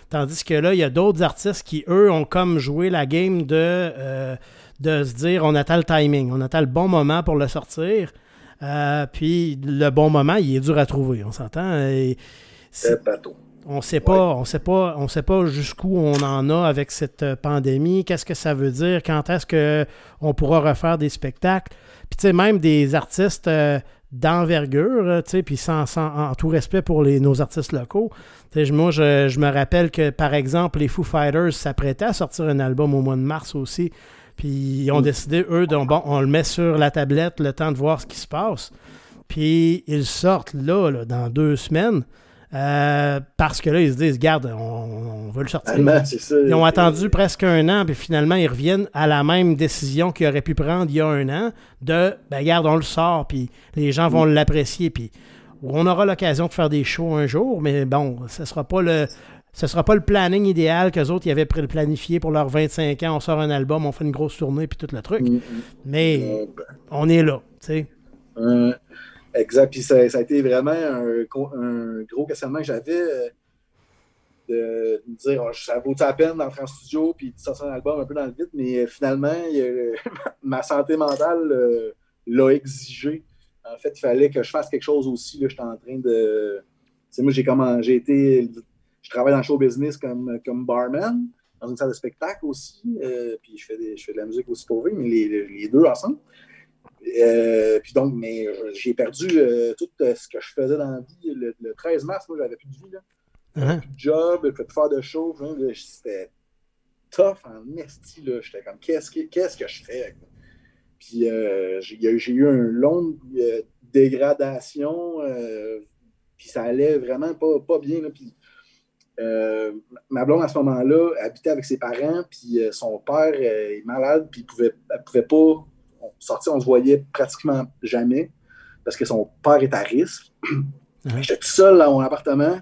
Tandis que là, il y a d'autres artistes qui, eux, ont comme joué la game de, euh, de se dire on attend le timing, on attend le bon moment pour le sortir. Euh, puis le bon moment, il est dur à trouver, on s'entend. On sait pas, on sait pas, on sait pas jusqu'où on en a avec cette pandémie. Qu'est-ce que ça veut dire Quand est-ce que on pourra refaire des spectacles Puis tu sais, même des artistes euh, d'envergure, tu sais, puis sans, en tout respect pour les, nos artistes locaux. moi, je, me rappelle que, par exemple, les Foo Fighters s'apprêtaient à sortir un album au mois de mars aussi. Puis ils ont décidé, eux, de, bon, on le met sur la tablette, le temps de voir ce qui se passe. Puis ils sortent là dans deux semaines. Euh, parce que là, ils se disent, garde, on, veut le sortir. ils ont attendu presque un an, puis finalement, ils reviennent à la même décision qu'ils auraient pu prendre il y a un an, de, ben garde, on le sort, puis les gens vont mm. l'apprécier, puis on aura l'occasion de faire des shows un jour, mais bon, ce sera pas le... Ce sera pas le planning idéal qu'eux autres ils avaient planifié pour leurs 25 ans. On sort un album, on fait une grosse tournée puis tout le truc. Mm, mm. Mais on est là, tu sais. Exact. Puis ça, a été vraiment un, gros questionnement que j'avais euh, de me dire oh, ça vaut la peine d'entrer en studio puis de sortir un album un peu dans le vide, mais euh, finalement, ma santé mentale euh, l'a exigé. En fait, il fallait que je fasse quelque chose aussi. J'étais en train de. sais, moi, j'ai j'ai été. Je travaille dans le show business comme, comme barman, dans une salle de spectacle aussi. puis je fais, des, je fais de la musique aussi pour mais les deux ensemble. Euh, puis donc, mais euh, j'ai perdu euh, tout ce que je faisais dans la vie. Le, 13 mars, moi, j'avais plus de vie. Là. Uh-huh. Plus de job, je pouvais plus faire de show. C'était tough en esti. J'étais comme, qu'est-ce que, qu'est-ce que je fais? Puis j'ai eu une longue dégradation. puis ça allait vraiment pas, pas bien. Là, puis, ma blonde à ce moment-là habitait avec ses parents, puis son père est malade, puis pouvait, pouvait pas sorti, on se voyait pratiquement jamais parce que son père est à risque. J'étais tout seul dans mon appartement,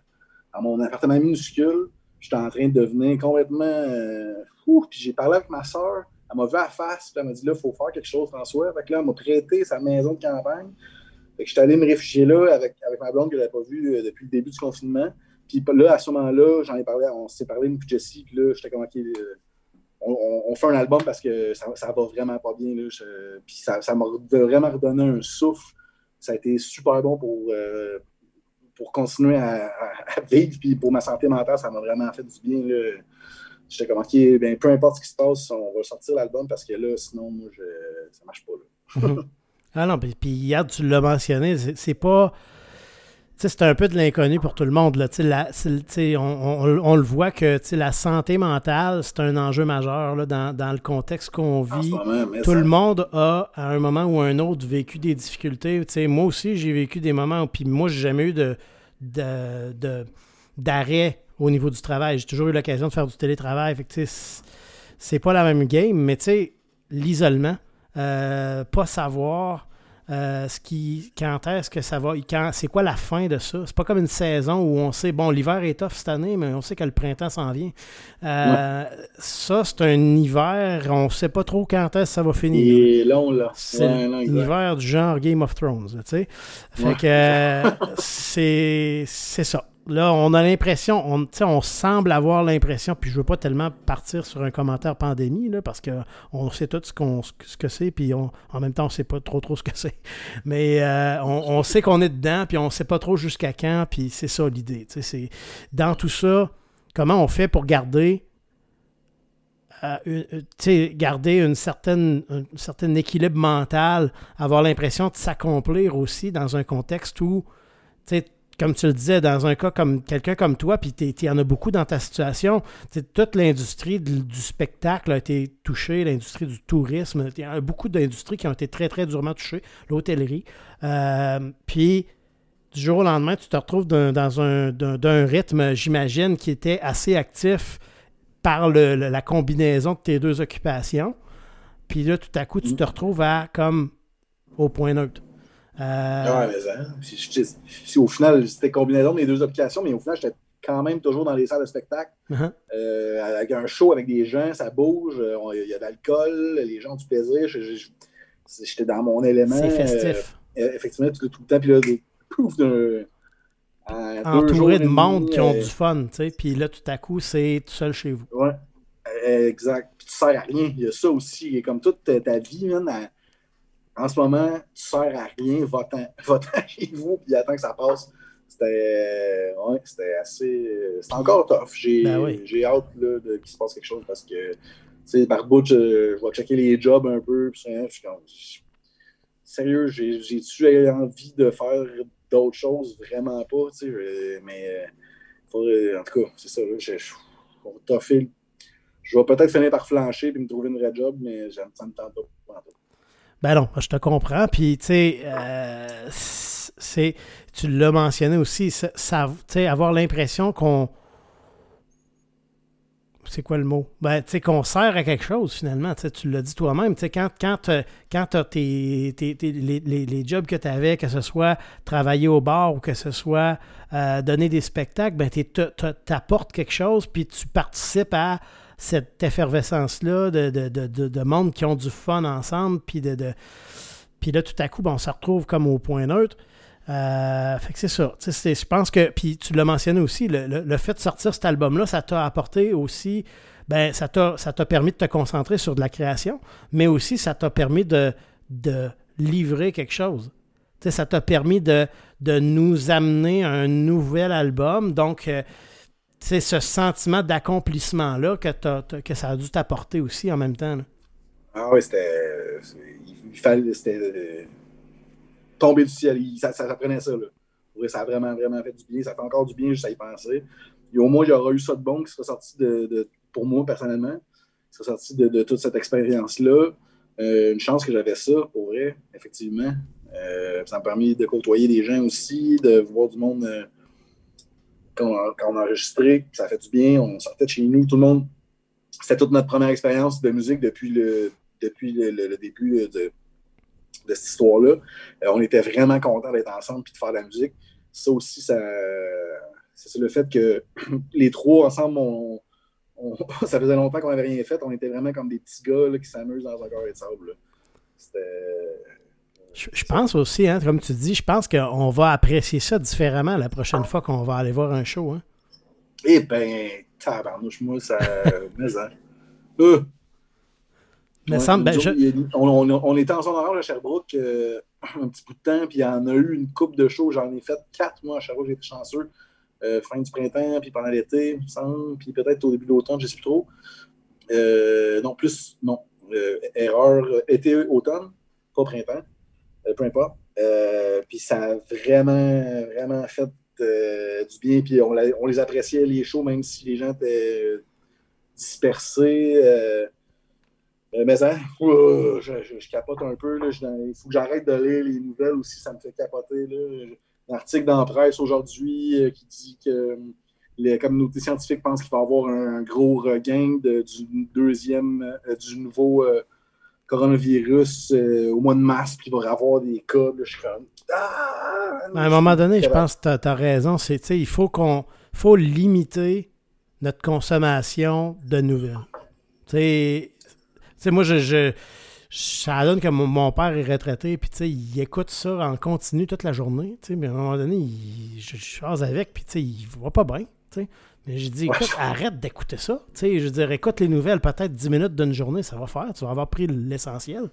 dans mon appartement minuscule. J'étais en train de devenir complètement euh, fou. Puis j'ai parlé avec ma soeur. Elle m'a vu à la face. Puis elle m'a dit là, il faut faire quelque chose, François. Fait que là, elle m'a prêté sa maison de campagne. Fait que j'étais allé me réfugier là avec, avec ma blonde que je n'avais pas vue euh, depuis le début du confinement. Puis là, à ce moment-là, j'en ai parlé, on s'est parlé avec Jesse. Puis là, j'étais comme, OK, euh, on, fait un album parce que ça, ça va vraiment pas bien. Là, puis ça, m'a vraiment redonné un souffle. Ça a été super bon pour, euh, pour continuer à, vivre. Puis pour ma santé mentale, ça m'a vraiment fait du bien. J'étais comme, OK, ben, peu importe ce qui se passe, on va sortir l'album parce que là, sinon, moi, je, ça marche pas. Là. ah non, puis, puis hier, tu l'as mentionné, c'est pas c'est un peu de l'inconnu pour tout le monde. Là. on, le voit que la santé mentale, c'est un enjeu majeur là, dans, le contexte qu'on vit. tout le monde a, à un moment ou un autre, vécu des difficultés. moi aussi, j'ai vécu des moments où, puis moi, j'ai jamais eu de, d'arrêt au niveau du travail. J'ai toujours eu l'occasion de faire du télétravail. c'est pas la même game, mais l'isolement, euh, pas savoir euh, ce qui, quand est-ce que ça va, c'est quoi la fin de ça? C'est pas comme une saison où on sait, bon, l'hiver est tough cette année, mais on sait que le printemps s'en vient. Euh, ça, c'est un hiver, on sait pas trop quand est-ce que ça va finir. Il est long, là. C'est l'hiver du genre Game of Thrones, tu sais. Fait que euh, c'est ça là, on a l'impression, on, on semble avoir l'impression, puis je veux pas tellement partir sur un commentaire pandémie, là, parce qu'on sait tout ce, qu'on, ce que c'est, puis en même temps, on sait pas trop trop ce que c'est. Mais euh, on, sait qu'on est dedans, puis on sait pas trop jusqu'à quand, puis c'est ça l'idée. Dans tout ça, comment on fait pour garder garder une certaine, un certain équilibre mental, avoir l'impression de s'accomplir aussi dans un contexte où, comme tu le disais, dans un cas comme quelqu'un comme toi, puis il y en a beaucoup dans ta situation, toute l'industrie du spectacle a été touchée, l'industrie du tourisme, il y a beaucoup d'industries qui ont été très, très durement touchées, l'hôtellerie. Euh, puis, du jour au lendemain, tu te retrouves dans un, d'un rythme, j'imagine, qui était assez actif par la combinaison de tes deux occupations. Puis là, tout à coup, tu te retrouves à comme au point neutre. Euh... Ouais, mais hein, si, au final, c'était combinaison de mes deux occupations, mais au final, j'étais quand même toujours dans les salles de spectacle. Uh-huh. Euh, avec un show avec des gens, ça bouge, euh, il y a de l'alcool, les gens ont du plaisir. J'étais dans mon élément. C'est festif. Euh, effectivement, tout, tout, le temps. Puis là, des pouf d'un entouré de monde qui ont du fun, tu sais, puis là, tout à coup, c'est tout seul chez vous. Ouais, exact. Puis tu sers à rien. Il y a ça aussi. comme toute ta, vie, man, en ce moment, tu sers à rien, va-t'en chez vous, puis attends que ça passe. C'était ouais, c'était assez. C'était encore tough. J'ai ben hâte là, de, qu'il se passe quelque chose parce que, tu sais, par bout, je, je, vais checker les jobs un peu, puis je. Sérieux, j'ai-tu envie de faire d'autres choses, vraiment pas, tu sais, mais faudrait, en tout cas, c'est ça, je, je, je vais peut-être finir par flancher et me trouver une vraie job, mais ça me tente pas. Ben non, je te comprends. Puis, tu sais, euh, c'est, tu l'as mentionné aussi, ça, avoir l'impression qu'on c'est quoi le mot? Ben, tu sais, qu'on sert à quelque chose, finalement. Tu l'as dit toi-même. Tu sais, quand, quand, quand tu as tes, les, les, jobs que tu avais, que ce soit travailler au bar ou que ce soit euh, donner des spectacles, ben, tu apportes quelque chose, puis tu participes à cette effervescence-là de, de, de, de, monde qui ont du fun ensemble, puis de, puis là, tout à coup, ben, on se retrouve comme au point neutre. Euh, fait que c'est ça. Je pense que, puis tu l'as mentionné aussi, le, fait de sortir cet album-là, ça t'a apporté aussi, ben, ça t'a permis de te concentrer sur de la création, mais aussi ça t'a permis de, de livrer quelque chose. ça t'a permis de, de nous amener un nouvel album. Donc, euh, c'est ce sentiment d'accomplissement-là que, que ça a dû t'apporter aussi en même temps. Ah oui, c'était. Il fallait. C'était euh, tomber du ciel. Ça, ça, prenait ça. Là. ça a vraiment, vraiment fait du bien. Ça fait encore du bien juste à y penser. Et au moins, il y aura eu ça de bon qui serait sorti de, pour moi personnellement, qui serait sorti de, toute cette expérience-là. Euh, une chance que j'avais ça, pour vrai, effectivement. Euh, ça m'a permis de côtoyer des gens aussi, de voir du monde euh, quand, on, a enregistré. Ça fait du bien. On sortait de chez nous. Tout le monde. C'était toute notre première expérience de musique depuis le, depuis le début de, de cette histoire-là. Euh, on était vraiment contents d'être ensemble et de faire de la musique. Ça aussi, c'est le fait que les trois ensemble, ça faisait longtemps qu'on n'avait rien fait. On était vraiment comme des petits gars qui s'amusent dans un carré de sable. Je, pense aussi, hein, comme tu dis, je pense qu'on va apprécier ça différemment la prochaine fois qu'on va aller voir un show. Hein. Eh bien, tabarnouche, moi, ça. mais, hein. Euh, ben, on, était en zone orange à Sherbrooke euh, un petit bout de temps, puis il y en a eu une coupe de shows. J'en ai fait quatre mois à Sherbrooke, j'ai été chanceux. Euh, fin du printemps, puis pendant l'été, il me semble, puis peut-être au début de l'automne, je ne sais plus trop. Euh, non, plus, non. erreur, été, automne, pas printemps, peu importe. puis ça a vraiment, vraiment fait du bien, puis on, les appréciait, les shows, même si les gens étaient dispersés. Euh, mais ça, je, capote un peu. il faut que j'arrête de lire les nouvelles aussi, ça me fait capoter. Un article dans la presse aujourd'hui euh, qui dit que euh, les communautés scientifiques pensent qu'il va y avoir un, gros regain du deuxième, du nouveau coronavirus au mois de mars, puis il va y avoir des cas. je suis. Ah! à un moment donné, je pense que tu as, raison. il faut qu'on faut limiter notre consommation de nouvelles. sais sais, moi, je, je, ça donne que mon, père est retraité, puis tu il écoute ça en continu toute la journée, tu mais à un moment donné, il, je, je avec, puis tu il voit pas bien, tu sais. Mais j'ai dit, écoute, arrête d'écouter ça. Tu sais, je veux dire, écoute les nouvelles, peut-être 10 minutes d'une journée, ça va faire. Tu vas avoir pris l'essentiel.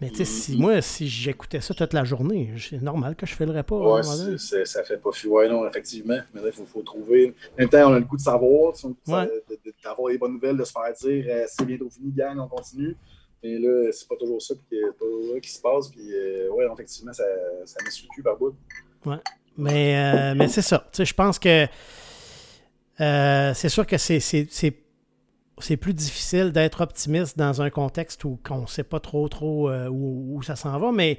Mais tu sais, si, moi, si j'écoutais ça toute la journée, c'est normal que je ne filerais pas. Ouais, ça fait pas fuir. Ouais, non, effectivement. Mais là, il faut, faut, trouver. En même temps, on a le goût de savoir, d'avoir les bonnes nouvelles, de se faire dire euh, c'est bientôt fini, gang, on continue. Mais là, c'est pas toujours ça qui, qui se passe. Puis, euh, ouais, effectivement, ça, ça met sur le cul par bout. Ouais. Mais, euh, mais c'est ça. Tu sais, je pense que c'est sûr que c'est plus difficile d'être optimiste dans un contexte où on ne sait pas trop trop euh, où, ça s'en va. Mais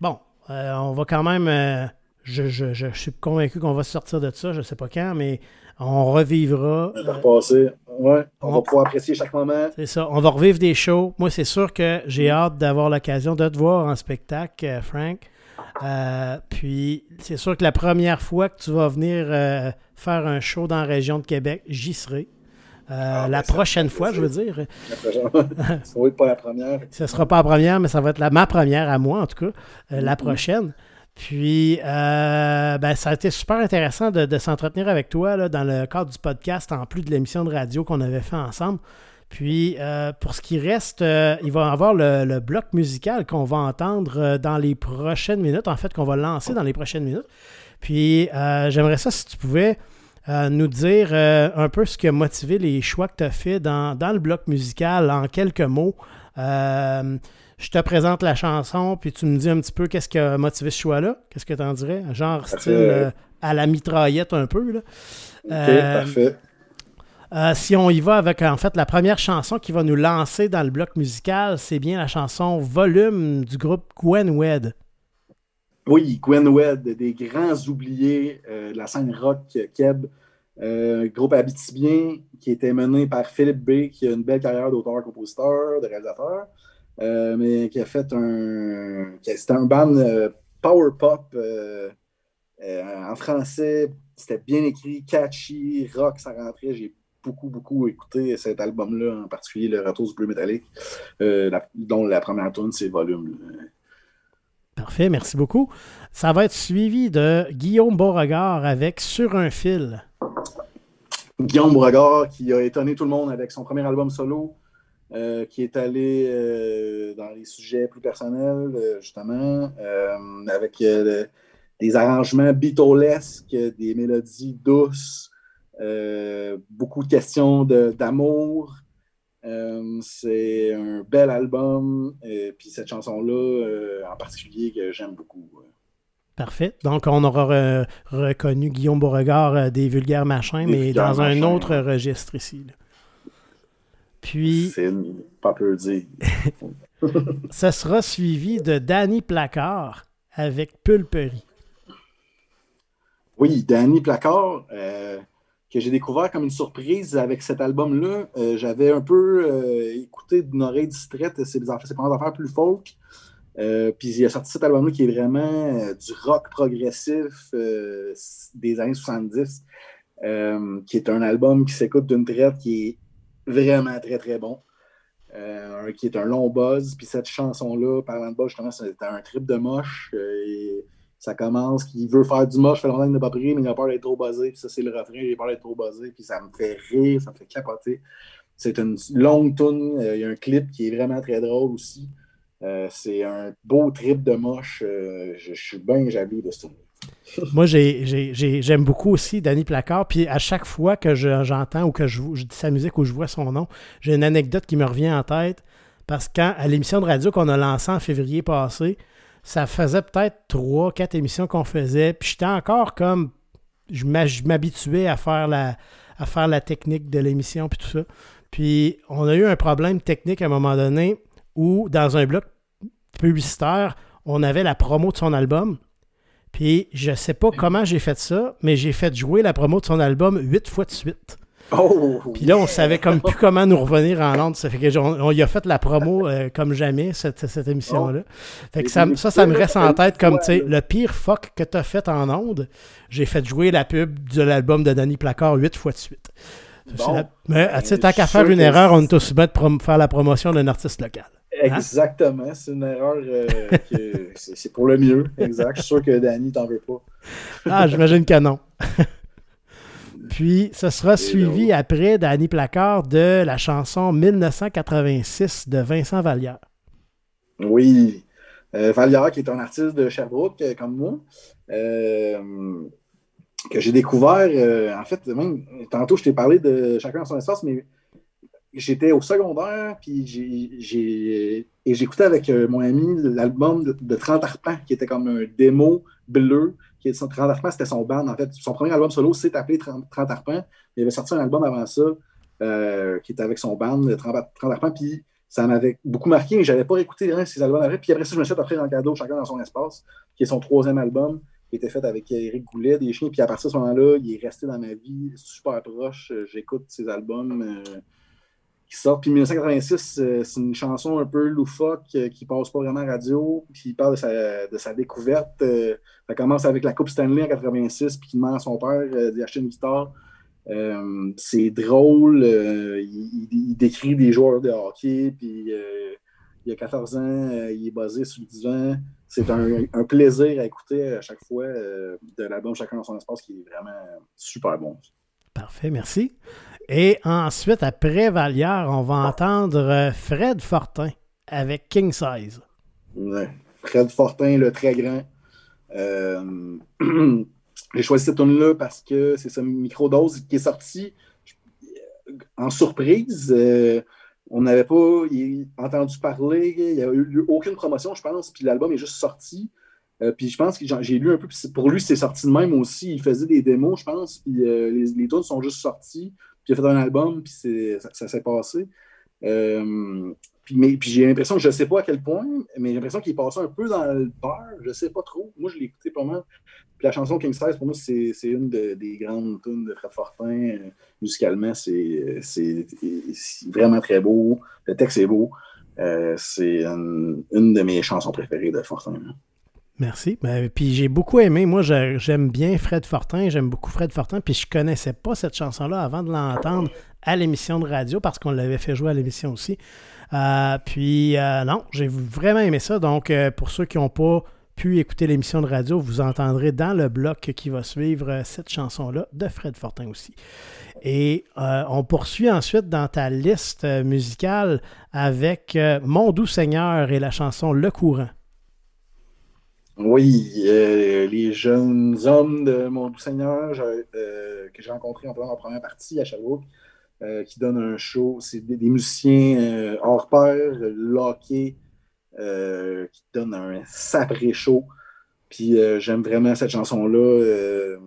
bon, euh, on va quand même. Euh, je, suis convaincu qu'on va sortir de ça. Je ne sais pas quand, mais on revivra. On va repasser. Ouais, on, va pouvoir apprécier chaque moment. C'est ça. On va revivre des shows. Moi, c'est sûr que j'ai hâte d'avoir l'occasion de te voir en spectacle, Frank. Puis, c'est sûr que la première fois que tu vas venir faire un show dans la région de Québec, j'y serai. Euh, ah, la ben, prochaine fois, je veux dire. ça va être pas la première. Ce ne sera pas la première, mais ça va être la, ma première à moi, en tout cas, euh, la mm-hmm. prochaine. Puis, euh, ben, ça a été super intéressant de, s'entretenir avec toi là, dans le cadre du podcast, en plus de l'émission de radio qu'on avait fait ensemble. Puis, pour ce qui reste, il va y avoir le, le bloc musical qu'on va entendre dans les prochaines minutes, en fait, qu'on va lancer dans les prochaines minutes. Puis, j'aimerais ça si tu pouvais nous dire euh, un peu ce qui a motivé les choix que tu as fait dans, le bloc musical en quelques mots. Euh, je te présente la chanson, puis tu me dis un petit peu qu'est-ce qui a motivé ce choix-là. Qu'est-ce que tu en dirais? Genre style euh, à la mitraillette un peu. Là. parfait. Si on y va avec en fait la première chanson qui va nous lancer dans le bloc musical, c'est bien la chanson Volume du groupe Gwen Wed. Oui, Gwen Wed, des grands oubliés euh, de la scène rock Keb, euh, groupe habitibien qui était mené par Philippe B, qui a une belle carrière d'auteur-compositeur, de réalisateur, euh, mais qui a fait un. C'était un band power pop en français. C'était bien écrit, catchy, rock, ça rentrait. Beaucoup, beaucoup écouté cet album-là, en particulier le Retour du Bleu métallique, dont la première tune, c'est Volume. Parfait, merci beaucoup. Ça va être suivi de Guillaume Beauregard avec Sur un fil. Guillaume Beauregard qui a étonné tout le monde avec son premier album solo, euh, qui est allé euh, dans les sujets plus personnels, euh, justement, avec des arrangements beatlesques, des mélodies douces, beaucoup de questions d'amour. Euh, c'est un bel album, et euh, puis cette chanson-là euh, en particulier que j'aime beaucoup. Parfait. Donc, on aura reconnu Guillaume Beauregard des vulgaires machins, mais dans un autre registre ici. Puis. C'est pas peu dire. ça sera suivi de Danny Placard avec Pulperie. Oui, Danny Placard que j'ai découvert comme une surprise avec cet album-là. Euh, j'avais un peu euh, écouté d'une oreille distraite ses, ses premières affaires plus folk. Euh, puis il a sorti cet album-là qui est vraiment du rock progressif des années 70, qui est un album qui s'écoute d'une traite qui est vraiment très très bon. qui est un long buzz. Puis cette chanson-là, parlant de buzz, justement, c'était un trip de moche. Ça commence, qu'il veut faire du moche, fait longtemps qu'il n'a pas pris, mais il a peur d'être trop buzzé, puis ça, c'est le refrain, a peur d'être trop buzzé, puis ça me fait rire, ça me fait capoter. C'est une longue tune, euh, il y a un clip qui est vraiment très drôle aussi. Euh, c'est un beau trip de moche, euh, je, suis bien jaloux de ça. Moi, j'aime beaucoup aussi Danny Placard. Puis à chaque fois que j'entends ou que je, dis sa musique ou je vois son nom, j'ai une anecdote qui me revient en tête. Parce qu'à l'émission de radio qu'on a lancée en février passé, ça faisait peut-être trois, quatre émissions qu'on faisait. Puis j'étais encore comme. Je m'habituais à faire la à faire la technique de l'émission puis tout ça. Puis on a eu un problème technique à un moment donné où, dans un bloc publicitaire, on avait la promo de son album. Puis je sais pas comment j'ai fait ça, mais j'ai fait jouer la promo de son album huit fois de suite. Oh, Puis là, on savait comme plus comment nous revenir en Londres. Ça fait que on, y a fait la promo euh, comme jamais, cette, émission-là. Oh. Fait que ça, ça, me reste en tête comme, tu sais, le pire fuck que tu as fait en ondes, j'ai fait jouer la pub de l'album de Danny Placard huit fois de suite. Mais, tu sais, tant qu'à faire une erreur, on est aussi bien de faire la promotion d'un artiste local. Hein? Exactement, c'est une erreur euh, c'est pour le mieux, exact. Je suis sûr que Danny t'en veut pas. ah, j'imagine que non. Puis, ce sera suivi après d'Annie Placard de la chanson 1986 de Vincent Vallière. Oui. Euh, Valia, qui est un artiste de Sherbrooke, euh, comme moi, euh, que j'ai découvert, en fait, tantôt je t'ai parlé de Chacun dans son espace, mais j'étais au secondaire, puis j'ai et j'écoutais avec mon ami l'album de, 30 arpents, qui était comme un démo bleu, qui est 30 arpents, c'était son band, en fait. Son premier album solo s'est appelé 30, 30 arpents. Il avait sorti un album avant ça, qui était avec son band, 30, 30 arpents, puis ça m'avait beaucoup marqué, mais je n'avais pas écouté ses albums après. Puis après ça, je me suis offrir un cadeau, chacun dans son espace, qui est son troisième album, qui était fait avec Eric Goulet, des chiens. Puis à partir de ce moment-là, il est resté dans ma vie super proche. J'écoute ses albums euh, qui sortent. Puis 1986, euh, c'est une chanson un peu loufoque euh, qui passe pas vraiment à radio. Puis il parle de sa, découverte. ça commence avec la Coupe Stanley en 86, puis il demande à son père d'y acheter une guitare. Euh, c'est drôle. Euh, il, décrit des joueurs de hockey, puis euh, il a 14 ans, il est basé sur le divan. C'est un, plaisir à écouter à chaque fois de l'album Chacun dans son espace qui est vraiment super bon. Parfait, merci. Et ensuite, après Vallière, on va entendre Fred Fortin avec King Size. Fred Fortin, le très grand. J'ai choisi cette tune-là parce que c'est ce microdose qui est sorti en surprise. Euh, on n'avait pas entendu parler, il n'y a eu aucune promotion, je pense, puis l'album est juste sorti. Euh, puis je pense que j'ai lu un peu, pour lui, c'est sorti de même aussi. Il faisait des démos, je pense, puis euh, les, les tunes sont juste sortis, puis a fait un album, puis ça, s'est passé. puis, puis j'ai l'impression je ne sais pas à quel point, mais j'ai l'impression qu'il est passé un peu dans le beurre, je ne sais pas trop. Moi, je l'ai écouté pas mal la chanson King Size, pour moi, c'est une des grandes tunes de Fred Fortin. Euh, musicalement, c'est vraiment très beau. Le texte est beau. Euh, c'est une, de mes chansons préférées de Fortin. Merci. Ben, puis j'ai beaucoup aimé. Moi, j'aime bien Fred Fortin. J'aime beaucoup Fred Fortin. Puis je connaissais pas cette chanson-là avant de l'entendre à l'émission de radio parce qu'on l'avait fait jouer à l'émission aussi. Euh, puis non, j'ai vraiment aimé ça. Donc, pour ceux qui n'ont pas pu écouter l'émission de radio, vous entendrez dans le bloc qui va suivre euh, cette chanson-là de Fred Fortin aussi. Et euh, on poursuit ensuite dans ta liste euh, musicale avec Mon doux Seigneur et la chanson Le courant. Oui, les jeunes hommes de Mon doux Seigneur que j'ai rencontrés en en première partie à Sherbrooke, qui donnent un show. C'est des, musiciens hors pair, lockés, euh, qui donne un sapré chaud. Puis euh, j'aime vraiment cette chanson-là, euh,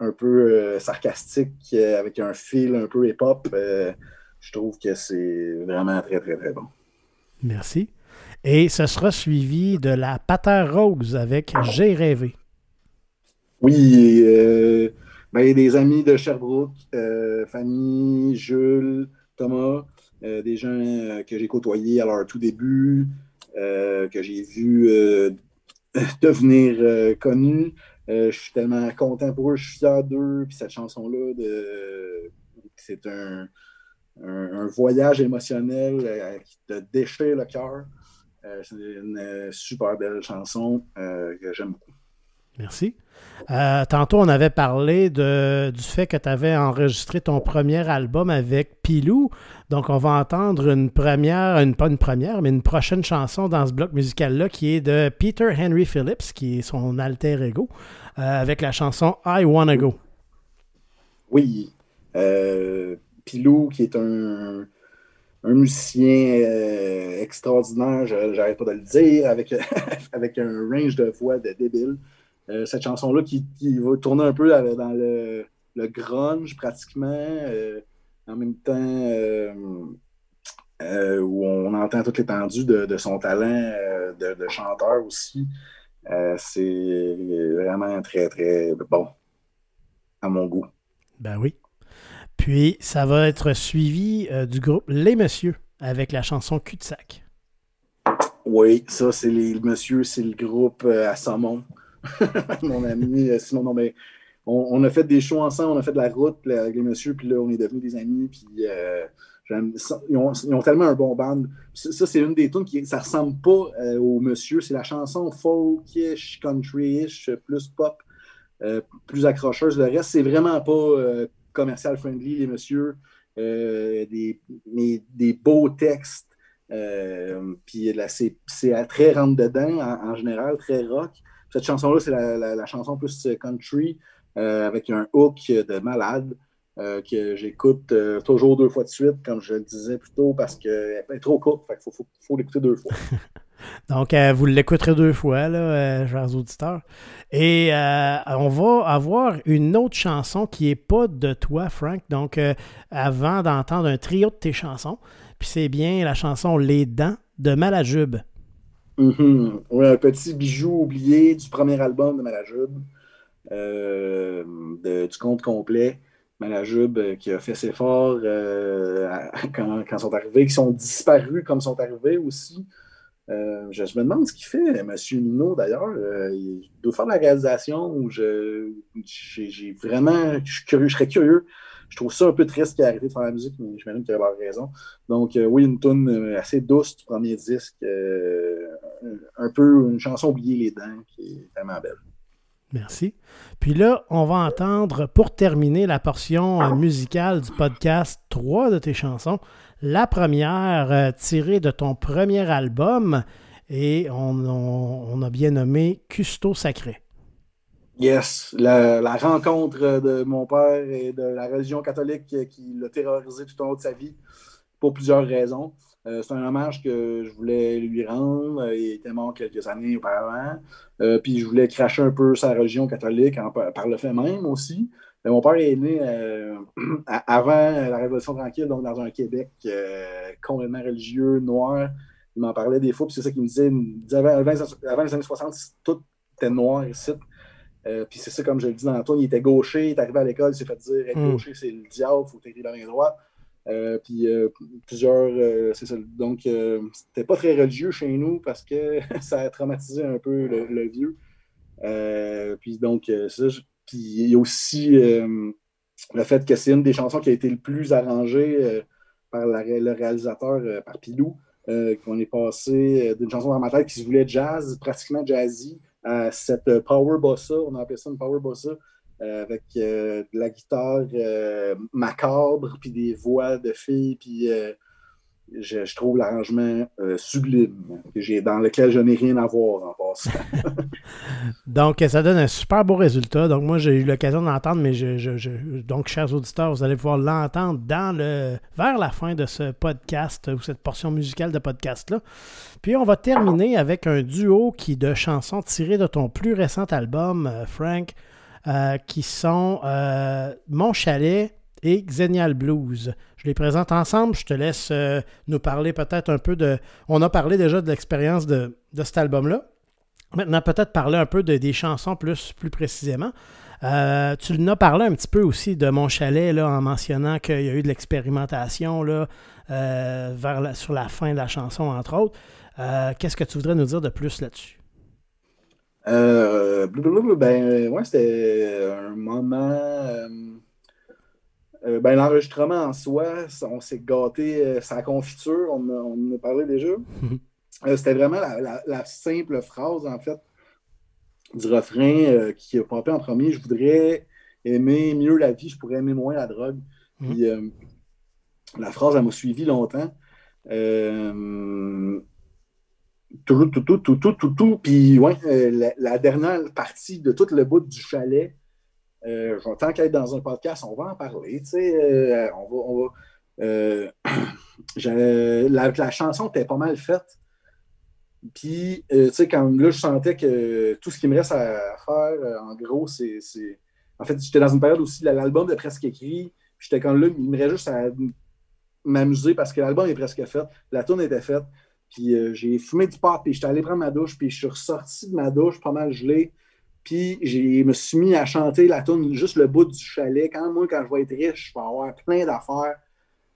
un peu sarcastique, avec un fil un peu hip-hop. je trouve que c'est vraiment très, très, très bon. Merci. Et ce sera suivi de la Pater Rose avec J'ai rêvé. Oui, ben, y a des amis de Sherbrooke, Fanny, Jules, Thomas, des gens que j'ai côtoyés à leur tout début, euh, que j'ai vu euh, devenir euh, connu. je suis tellement content pour eux, je suis fier d'eux. Puis cette chanson-là, c'est un, voyage émotionnel qui te déchire le cœur. C'est une super belle chanson que j'aime beaucoup. Merci. Euh, tantôt, on avait parlé de, du fait que tu avais enregistré ton premier album avec Pilou. Donc, on va entendre une première, une, pas une première, mais une prochaine chanson dans ce bloc musical-là qui est de Peter Henry Phillips, qui est son alter ego, euh, avec la chanson I Wanna Go. Oui. Euh, Pilou, qui est un, un musicien extraordinaire, j'arrête pas de le dire, avec, avec un range de voix de débile. Euh, cette chanson-là qui, va tourner un peu dans le, grunge pratiquement, euh, en même temps euh, où on entend toute l'étendue de, son talent de, chanteur aussi. c'est vraiment très, très bon à mon goût. Ben oui. Puis, ça va être suivi du groupe Les Messieurs avec la chanson Cul-de-sac. Oui, ça, c'est les Messieurs, c'est le groupe à Saumon. mon ami euh, Simon. mais on, a fait des shows ensemble, on a fait de la route avec les messieurs, puis là, on est devenus des amis, puis euh, ils, ont, tellement un bon band. Ça, c'est une des tunes qui ça ressemble pas euh, aux monsieur. C'est la chanson folkish, country-ish, plus pop, plus accrocheuse. Le reste, c'est vraiment pas commercial friendly, les messieurs. des, des beaux textes, puis c'est très rentre-dedans en, général, très rock. Cette chanson-là, c'est la, chanson plus country avec un hook de malade. que j'écoute toujours deux fois de suite, comme je le disais plus tôt, parce qu'elle est trop courte, il faut, faut l'écouter deux fois. Donc, euh, vous l'écouterez deux fois, là, euh, chers auditeurs. Et euh, on va avoir une autre chanson qui n'est pas de toi, Frank. Donc, avant d'entendre un trio de tes chansons, puis c'est bien la chanson Les Dents de Malajube. Mm-hmm. Oui, un petit bijou oublié du premier album de Malajube, du compte complet. Malajube qui a fait ses efforts quand, quand, sont arrivés, qui sont disparus comme sont arrivés aussi. Euh, je, me demande ce qu'il fait, M. Minot, d'ailleurs. Euh, il doit faire de la réalisation ou je, j'ai, vraiment, je, suis curieux, je serais curieux. Je trouve ça un peu triste qu'il ait arrêté de faire la musique, mais je m'imagine qu'il a raison. Donc, euh, oui, une tune assez douce du premier disque, un peu une chanson oubliée les dents, qui est vraiment belle. Merci. Puis là, on va entendre, pour terminer la portion musicale du podcast, trois de tes chansons. La première euh, tirée de ton premier album et on, a bien nommé Custo Sacré. Yes, la, rencontre de mon père et de la religion catholique qui l'a terrorisé tout au long de sa vie pour plusieurs raisons. Euh, c'est un hommage que je voulais lui rendre. Il était mort quelques années auparavant. Euh, puis je voulais cracher un peu sa religion catholique par le fait même aussi mon père est né euh, avant la Révolution tranquille, donc dans un Québec euh, complètement religieux, noir. Il m'en parlait des fois, puis c'est ça qu'il me disait. avant, les années 60, tout était noir ici. Euh, puis c'est ça, comme je le dis dans l'entour, il était gaucher, il est arrivé à l'école, il s'est fait dire être hmm. gaucher, c'est le diable, il faut t'écrire dans les droits. puis plusieurs, c'est ça. Donc, c'était pas très religieux chez nous parce que ça a traumatisé un peu le, vieux. puis donc, ça, puis il y a aussi euh, le fait que c'est une des chansons qui a été le plus arrangée euh, par le réalisateur, euh, par Pilou, qu'on est passé d'une chanson dans ma tête qui se voulait jazz, pratiquement jazzy, à cette power bossa, on a appelé ça une power bossa, avec de la guitare macabre, puis des voix de filles, puis je, trouve l'arrangement euh, sublime, dans lequel je n'ai rien à voir en passant. donc, ça donne un super beau résultat. Donc, moi, j'ai eu l'occasion d'entendre, mais je, donc, chers auditeurs, vous allez pouvoir l'entendre dans le vers la fin de ce podcast ou cette portion musicale de podcast-là. Puis, on va terminer avec un duo qui de chansons tirées de ton plus récent album, euh, Frank, euh, qui sont Mon Chalet et Xenial Blues. Je les présente ensemble. Je te laisse euh, nous parler peut-être un peu de. On a parlé déjà de l'expérience de, cet album-là. Maintenant, peut-être parler un peu de, des chansons plus, plus précisément. Euh, tu nous as parlé un petit peu aussi de mon chalet en mentionnant qu'il y a eu de l'expérimentation là, euh, vers sur la fin de la chanson, entre autres. Qu'est-ce que tu voudrais nous dire de plus là-dessus? ben, ouais, c'était un moment euh, ben, L'enregistrement en soi, on s'est gâté euh, sa confiture, on, en a parlé déjà. Euh, c'était vraiment la, simple phrase, en fait, du refrain qui a popé en premier. Je voudrais aimer mieux la vie, je pourrais aimer moins la drogue. Mhm. la phrase, elle m'a suivi longtemps. tout, tout, tout, tout, tout, tout, tout. Puis, ouais, la, dernière partie de tout le bout du chalet, euh, tant qu'être dans un podcast, on va en parler. Euh, on va, euh, la, chanson était pas mal faite. Puis, tu sais, quand là, je sentais que tout ce qui me reste à faire, en gros, c'est. En fait, j'étais dans une période aussi, l'album est presque écrit. J'étais quand là, il me reste juste à m'amuser parce que l'album est presque fait. La tune était faite. Puis j'ai fumé du pot, puis j'étais allé prendre ma douche, puis je suis ressorti de ma douche pas mal gelé. Puis je me suis mis à chanter la tune juste le bout du chalet. Quand moi, quand je vais être riche, je vais avoir plein d'affaires.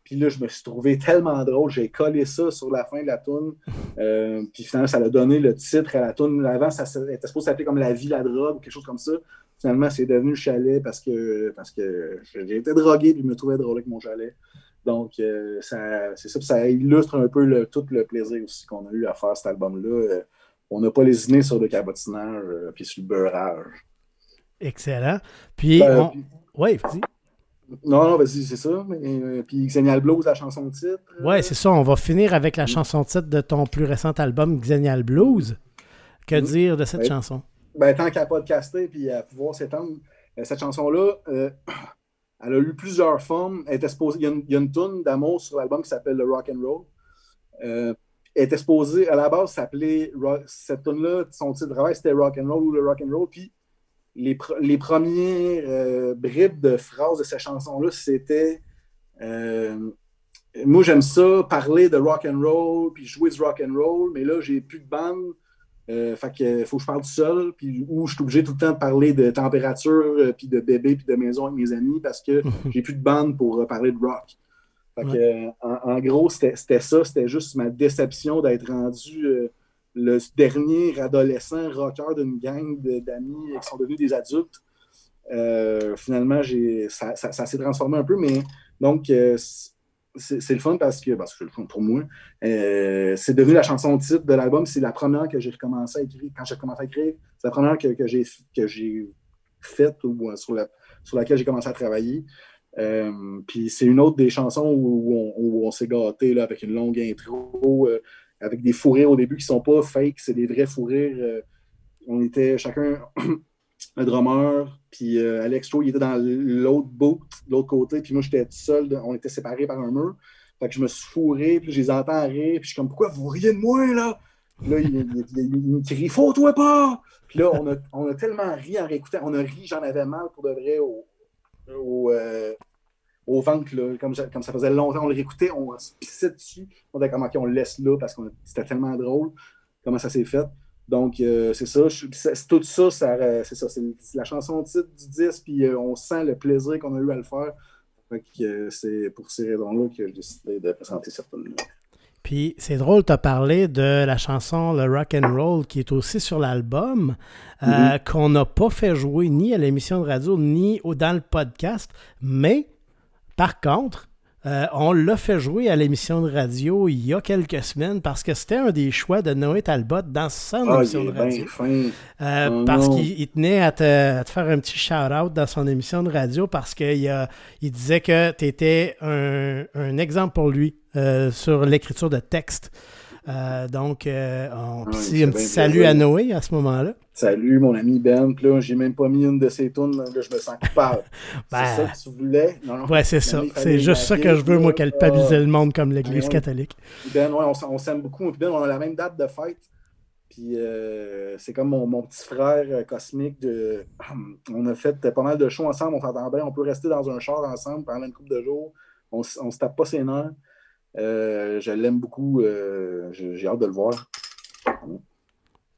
Puis là, je me suis trouvé tellement drôle. J'ai collé ça sur la fin de la tune. Euh, puis finalement, ça a donné le titre à la tune. Avant, ça était supposé s'appeler comme La vie, la drogue ou quelque chose comme ça. Finalement, c'est devenu le chalet parce que, parce que j'ai été drogué puis je me trouvais drôle avec mon chalet. Donc, euh, c'est ça. Ça illustre un peu tout le plaisir aussi qu'on a eu à faire cet album-là. Euh, on n'a pas lésiné sur le cabotinage euh, puis sur le beurrage. Excellent. Puis, euh, oui, vas-y. Non, non, vas-y, c'est ça. Euh, puis Xenial Blues, la chanson de titre. Ouais, c'est ça. On va finir avec la mm. chanson de titre de ton plus récent album, Xenial Blues. Que mm. dire de cette ben, chanson? Ben, tant qu'à podcaster puis à pouvoir s'étendre, euh, cette chanson-là, euh, elle a eu plusieurs formes. Elle était il, y a une, il tune d'amour sur l'album qui s'appelle Le Rock and Roll. Elle était à la base, s'appelait cette tune-là, son titre de travail, c'était Rock and Roll ou le Rock and Roll. Puis les, les premières euh, bribes de phrases de cette chanson-là, c'était euh, Moi, j'aime ça, parler de rock and roll, puis jouer du rock and roll, mais là, j'ai plus de bande. Euh, fait que faut que je parle tout seul, puis où je suis obligé tout le temps de parler de température, puis de bébé, puis de maison avec mes amis parce que j'ai plus de bande pour parler de rock. Fait que, en, gros, c'était ça, c'était juste ma déception d'être rendu le dernier adolescent rocker d'une gang d'amis qui sont devenus des adultes. Euh, finalement, ça, ça, s'est transformé un peu, mais donc, euh, c'est le fun parce que, parce que c'est le fun pour moi. Euh, c'est devenu la chanson titre de l'album. C'est la première que j'ai recommencé à écrire. Quand j'ai commencé à écrire, c'est la première que, que j'ai faite ou sur, la, sur laquelle j'ai commencé à travailler. Puis c'est une autre des chansons où, on, s'est gâté là, avec une longue intro avec des fous rires au début qui sont pas fake, c'est des vrais fous rires. Euh, on était chacun un drummer, puis euh, Alex Cho, il était dans l'autre boot, de l'autre côté, puis moi, j'étais tout seul, on était séparés par un mur. Fait que je me suis fourré, puis je les entends rire, puis je suis comme, pourquoi vous riez de moi, là? là, il, me crie, faut-toi pas! Puis là, on a, on a, tellement ri en réécoutant, on a ri, j'en avais mal pour de vrai au, au, euh, au ventre, là, comme, comme, ça faisait longtemps, on le réécoutait, on se pissait dessus. On était comme, on le laisse là parce que c'était tellement drôle comment ça s'est fait? Donc, euh, c'est ça, tout ça, ça c'est ça, c'est la chanson titre du disque, puis euh, on sent le plaisir qu'on a eu à le faire. Euh, c'est pour ces raisons-là que j'ai décidé de présenter certaines Puis c'est drôle, tu as parlé de la chanson Le Rock and Roll qui est aussi sur l'album, mm-hmm. qu'on n'a pas fait jouer ni à l'émission de radio ni dans le podcast, mais par contre, euh, on l'a fait jouer à l'émission de radio il y a quelques semaines parce que c'était un des choix de Noé Talbot dans son ah, émission de radio. Euh, oh parce qu'il tenait à te, faire un petit shout-out dans son émission de radio parce qu'il il disait que tu étais un, exemple pour lui euh, sur l'écriture de texte. Donc, un petit salut à Noé à ce moment-là. Salut, mon ami Ben. là, j'ai même pas mis une de ces tunes. Là, je me sens coupable. c'est ben, ça que tu voulais? Non, non. Ouais, c'est ça. C'est juste ça que je veux, moi, qu'elle pabiliser le monde comme l'Église catholique. Ben, ouais, on, s'aime beaucoup. ben, on a la même date de fête. Puis euh, c'est comme mon, mon, petit frère euh, cosmique. De... On a fait pas mal de shows ensemble. On s'entend bien. On peut rester dans un char ensemble pendant une couple de jours. On, on se tape pas ses nerfs. Euh, je l'aime beaucoup. j'ai hâte de le voir.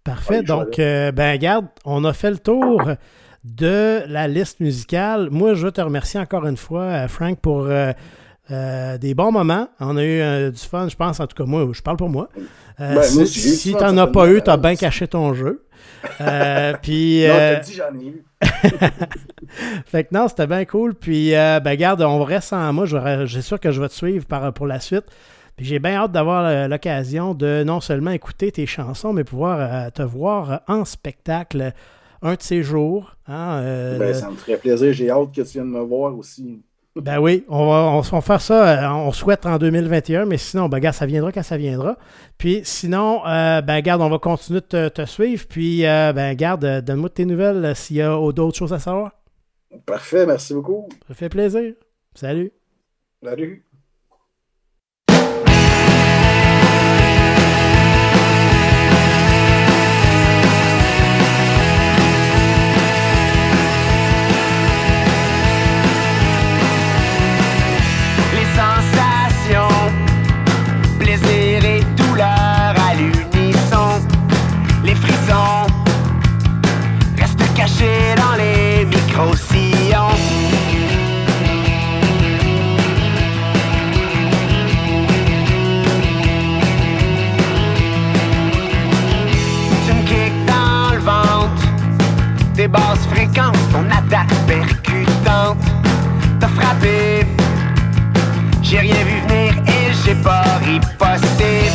Parfait. Donc, euh, ben, regarde, on a fait le tour de la liste musicale. Moi, je veux te remercier encore une fois, euh, Frank, pour euh, des bons moments. On a eu du fun, je pense, en tout cas, moi, je parle pour moi. Ben, si, tu n'en as pas eu, tu as bien caché ton jeu. puis. non, dit j'en ai eu. fait que non, c'était bien cool. Puis, ben, regarde, on reste en moi. J'ai sûr que je vais te suivre pour la suite j'ai bien hâte d'avoir euh, l'occasion de non seulement écouter tes chansons, mais pouvoir euh, te voir en spectacle un de ces jours. Hein, euh, ben, ça me ferait plaisir. J'ai hâte que tu viennes me voir aussi. Ben oui, on va, on, faire ça, on souhaite en 2021, mais sinon, ben, ça viendra quand ça viendra. Puis sinon, ben, garde, on va continuer de te, suivre. Puis, ben, garde, donne-moi tes nouvelles s'il y a d'autres choses à savoir. Parfait, merci beaucoup. Ça fait plaisir. Salut. Salut. J'ai rien vu venir et j'ai pas riposté.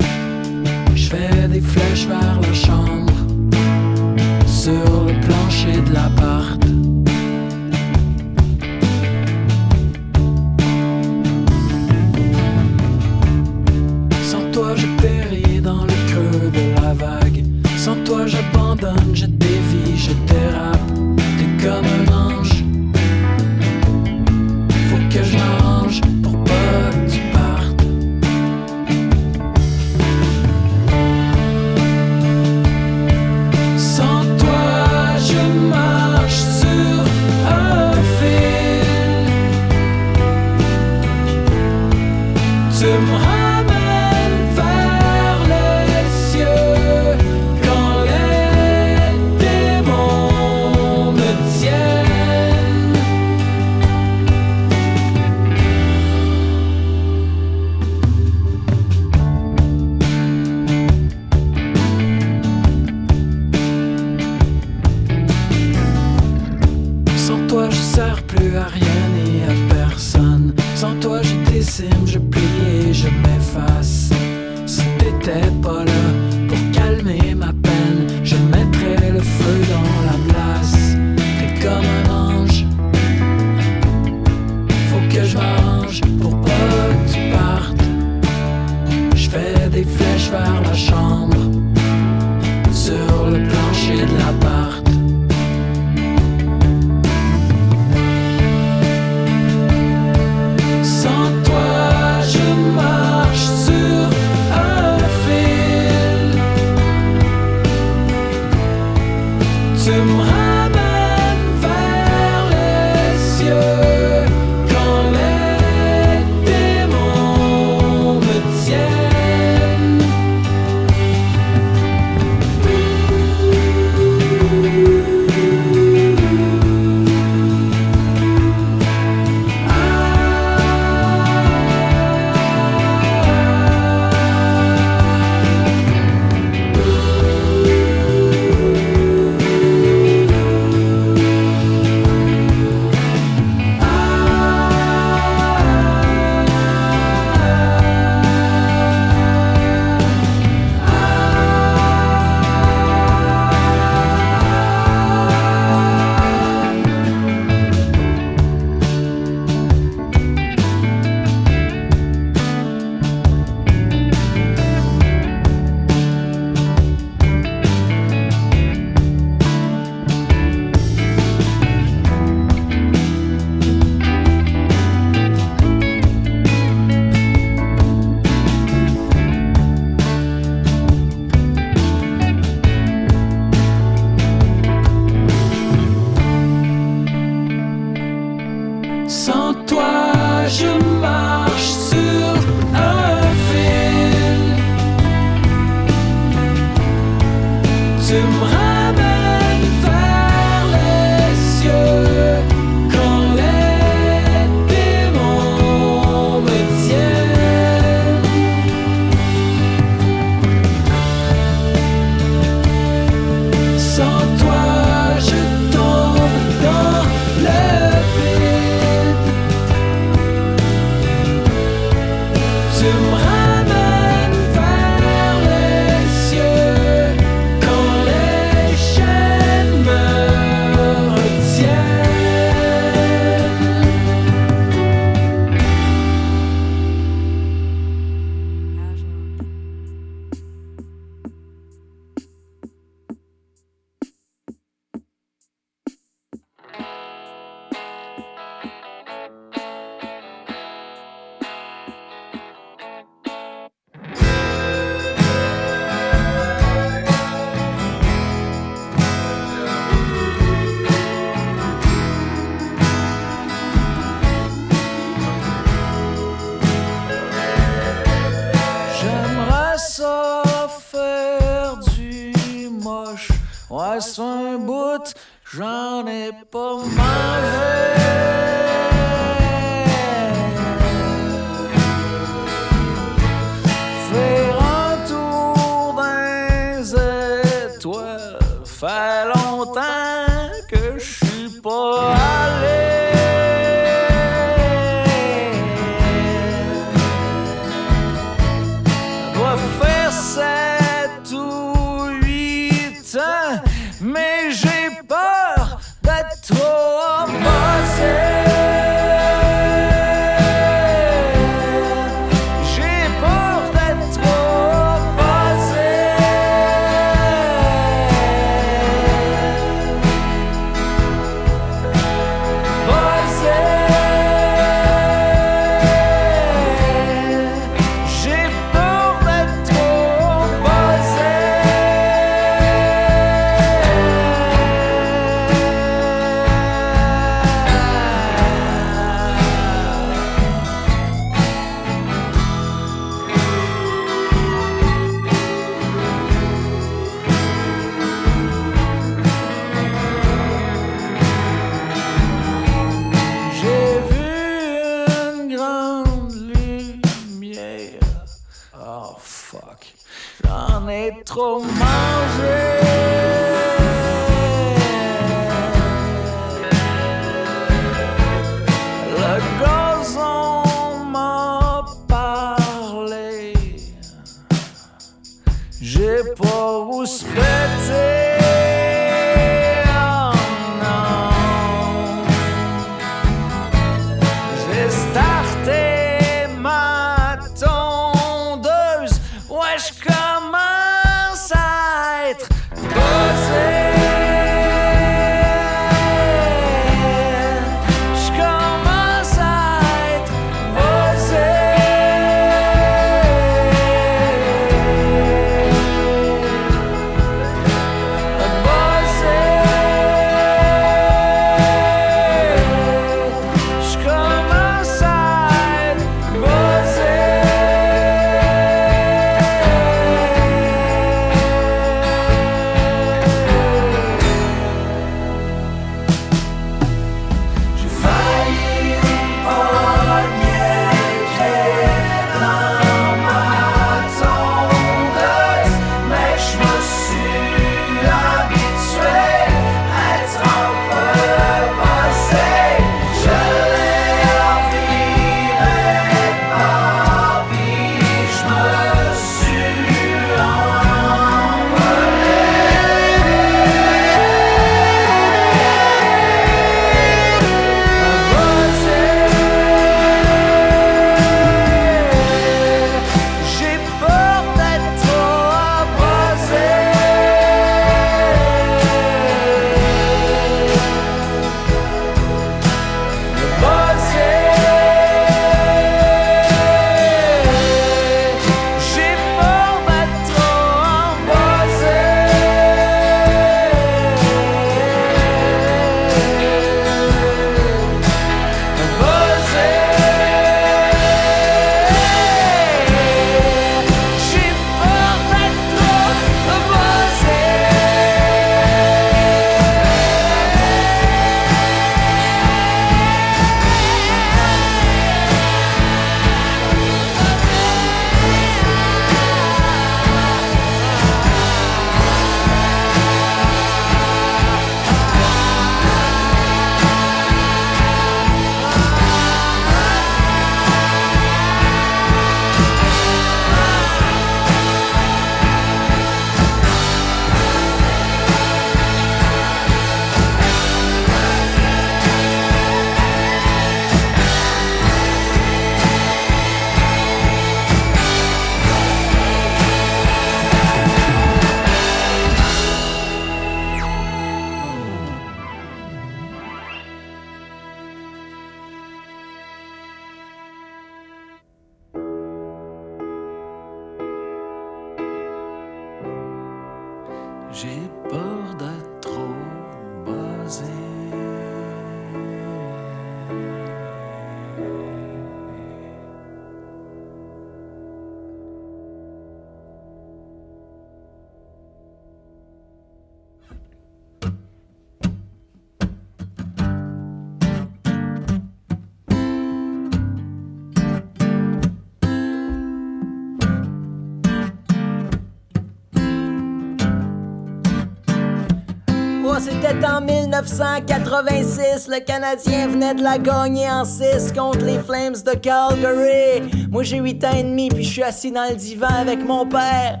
C'était en 1986. Le Canadien venait de la gagner en 6 contre les Flames de Calgary. Moi j'ai 8 ans et demi, puis je suis assis dans le divan avec mon père.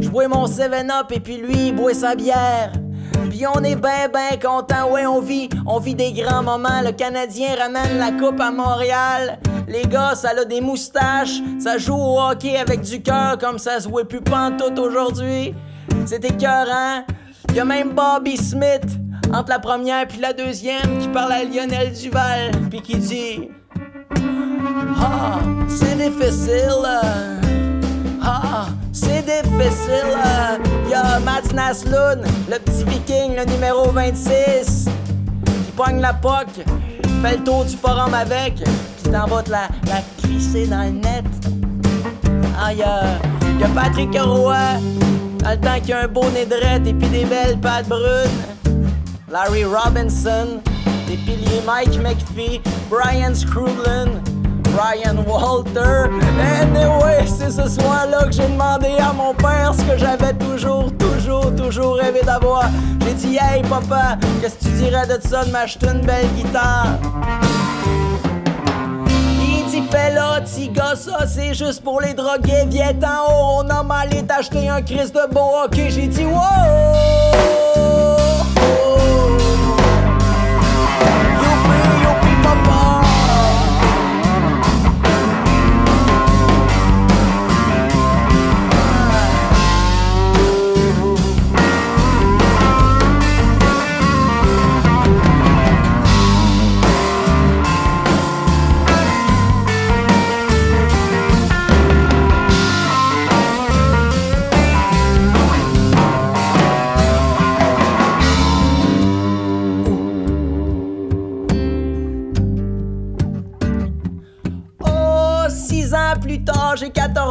Je bois mon 7-up et puis lui, il boit sa bière. Puis on est ben ben content, ouais on vit, on vit des grands moments. Le Canadien ramène la coupe à Montréal. Les gars, ça a des moustaches, ça joue au hockey avec du cœur comme ça se jouait plus pantoute aujourd'hui. C'était écœurant. Y a même Bobby Smith entre la première puis la deuxième qui parle à Lionel Duval puis qui dit Ah, c'est difficile. euh. Ah, c'est difficile. euh. Y a Mats Naslund, le petit viking, le numéro 26. Il pogne la poque, fait le tour du forum avec, puis t'en vas te la, la clisser dans le net. Ah, y a Patrick Roy, dans le temps qu'il a un beau nez de raide et puis des belles pattes brunes. Larry Robinson, des piliers Mike McPhee, Brian Scrublin, Brian Walter. Anyway, c'est ce soir-là que j'ai demandé à mon père ce que j'avais toujours, toujours, toujours rêvé d'avoir. J'ai dit, hey papa, qu'est-ce que tu dirais de ça de m'acheter une belle guitare? Fais là, gars, ça c'est juste pour les drogués. Viens en haut, on a mal et t'acheter un Chris de beau hockey. J'ai dit, wow!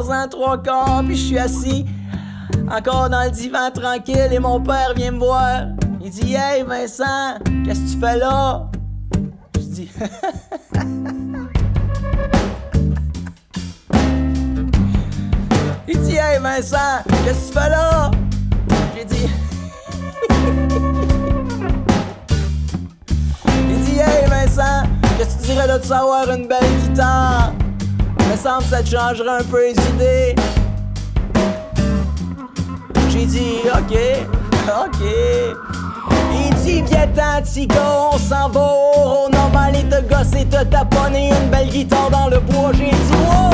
14 ans, trois quarts, puis je suis assis, encore dans le divan tranquille, et mon père vient me voir. Il dit Hey Vincent, qu'est-ce que tu fais là? Je dis Il dit Hey Vincent, qu'est-ce que tu fais là? J'ai dit Il dit Hey Vincent, qu'est-ce que tu dirais de savoir une belle guitare? Me semble ça te changerait un peu les idées. J'ai dit OK, OK. Il dit petit gars, on s'en va au normal et te gosser, te taponner une belle guitare dans le bois. J'ai dit wow!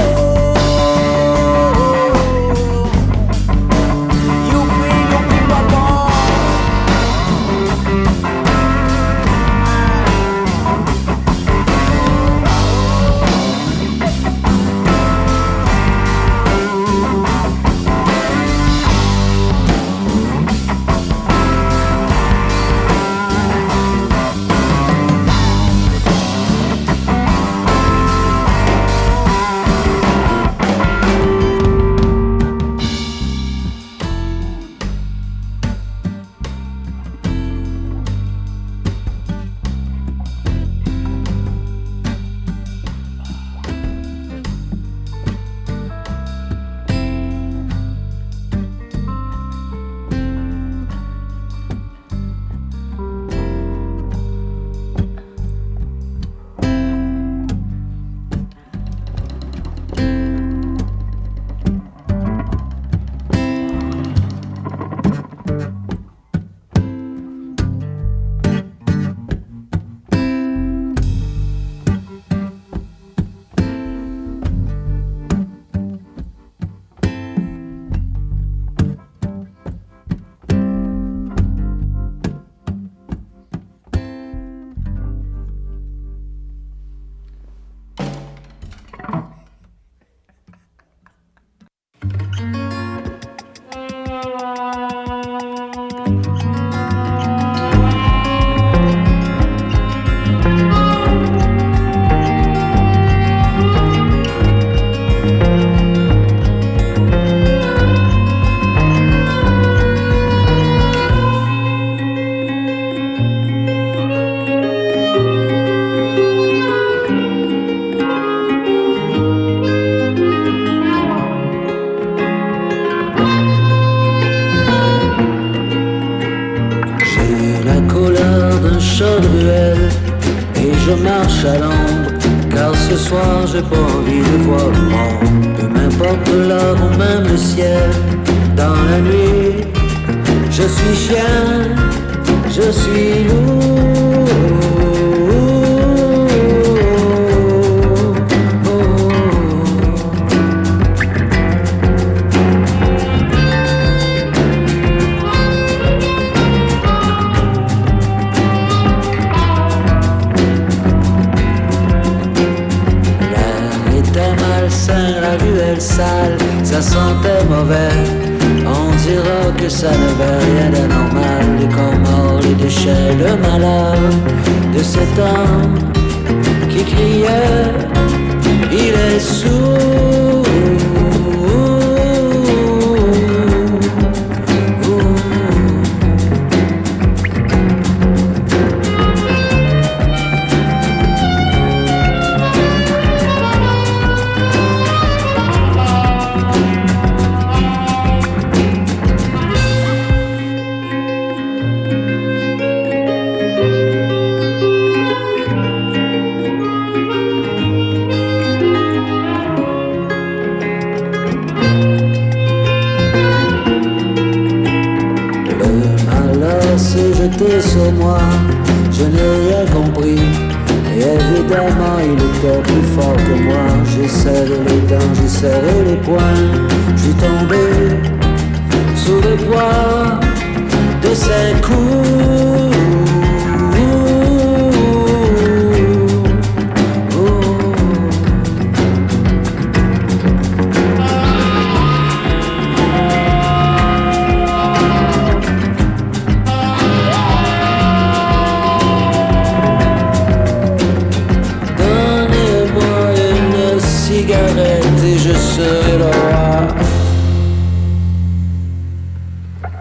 Évidemment, il était plus fort que moi. J'ai serré les dents, j'ai serré les poings. Je suis tombé sous le poids de ses coups.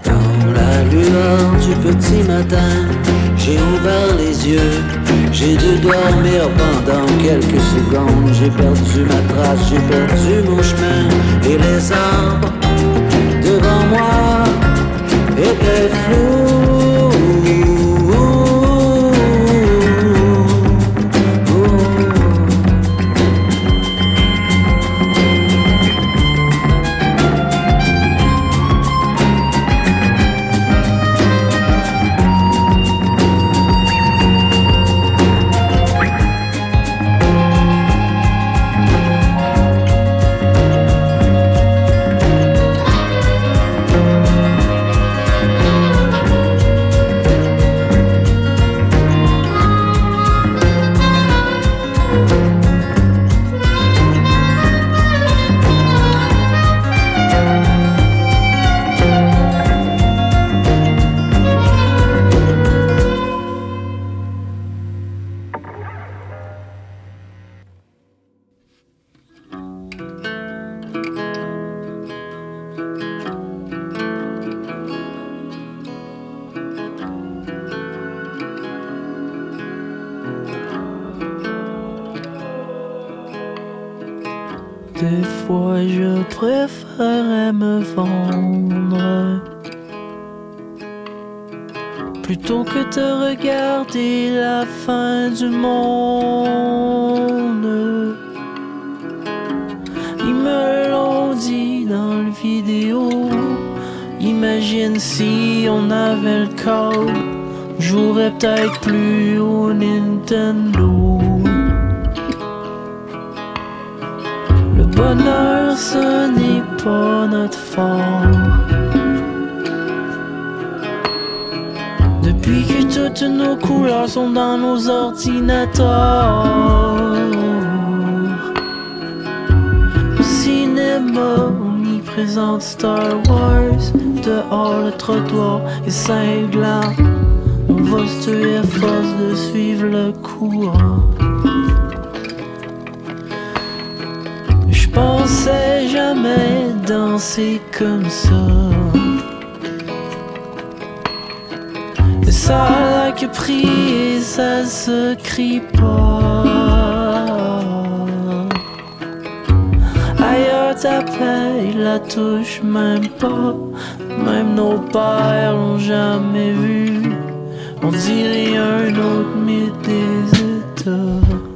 Dans la lueur du petit matin, j'ai ouvert les yeux. J'ai dû dormir pendant quelques secondes. J'ai perdu ma trace, j'ai perdu mon chemin. Et les arbres devant moi étaient flous. Trottoir est cinglant. On va se tuer à force de suivre le courant. Je pensais jamais danser comme ça. Et ça a que prier, ça se crie pas. Ailleurs ta paix, il la touche même pas même nos pères l'ont jamais vu. On dirait un autre mythe des États.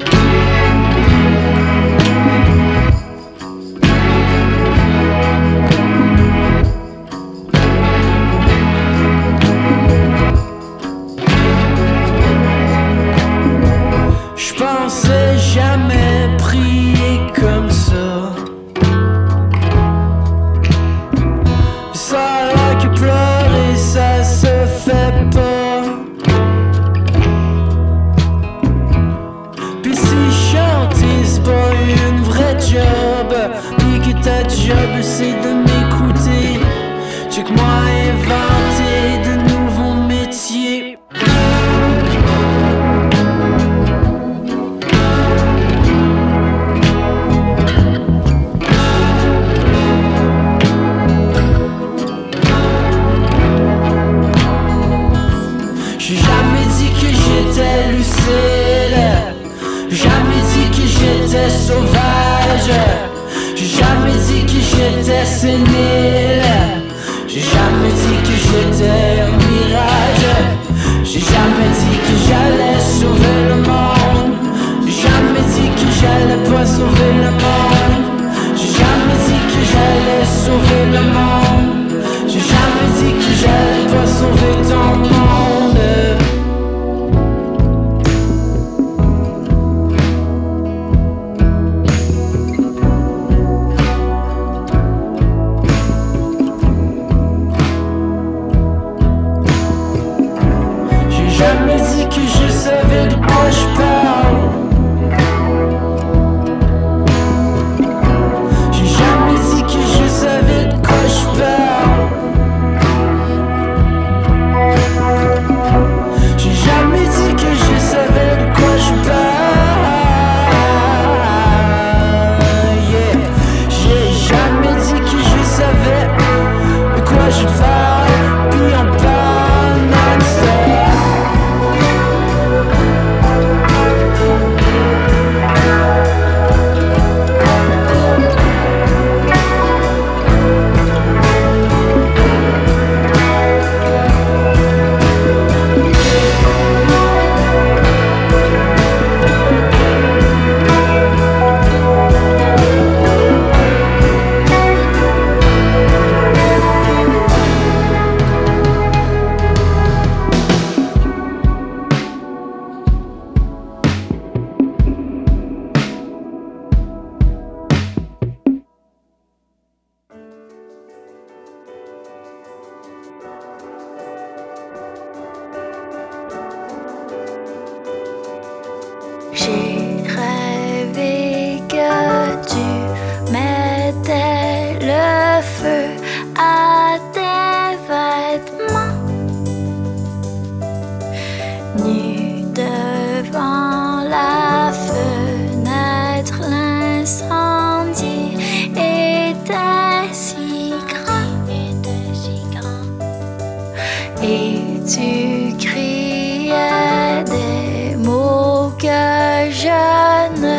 tu criais des mots que je ne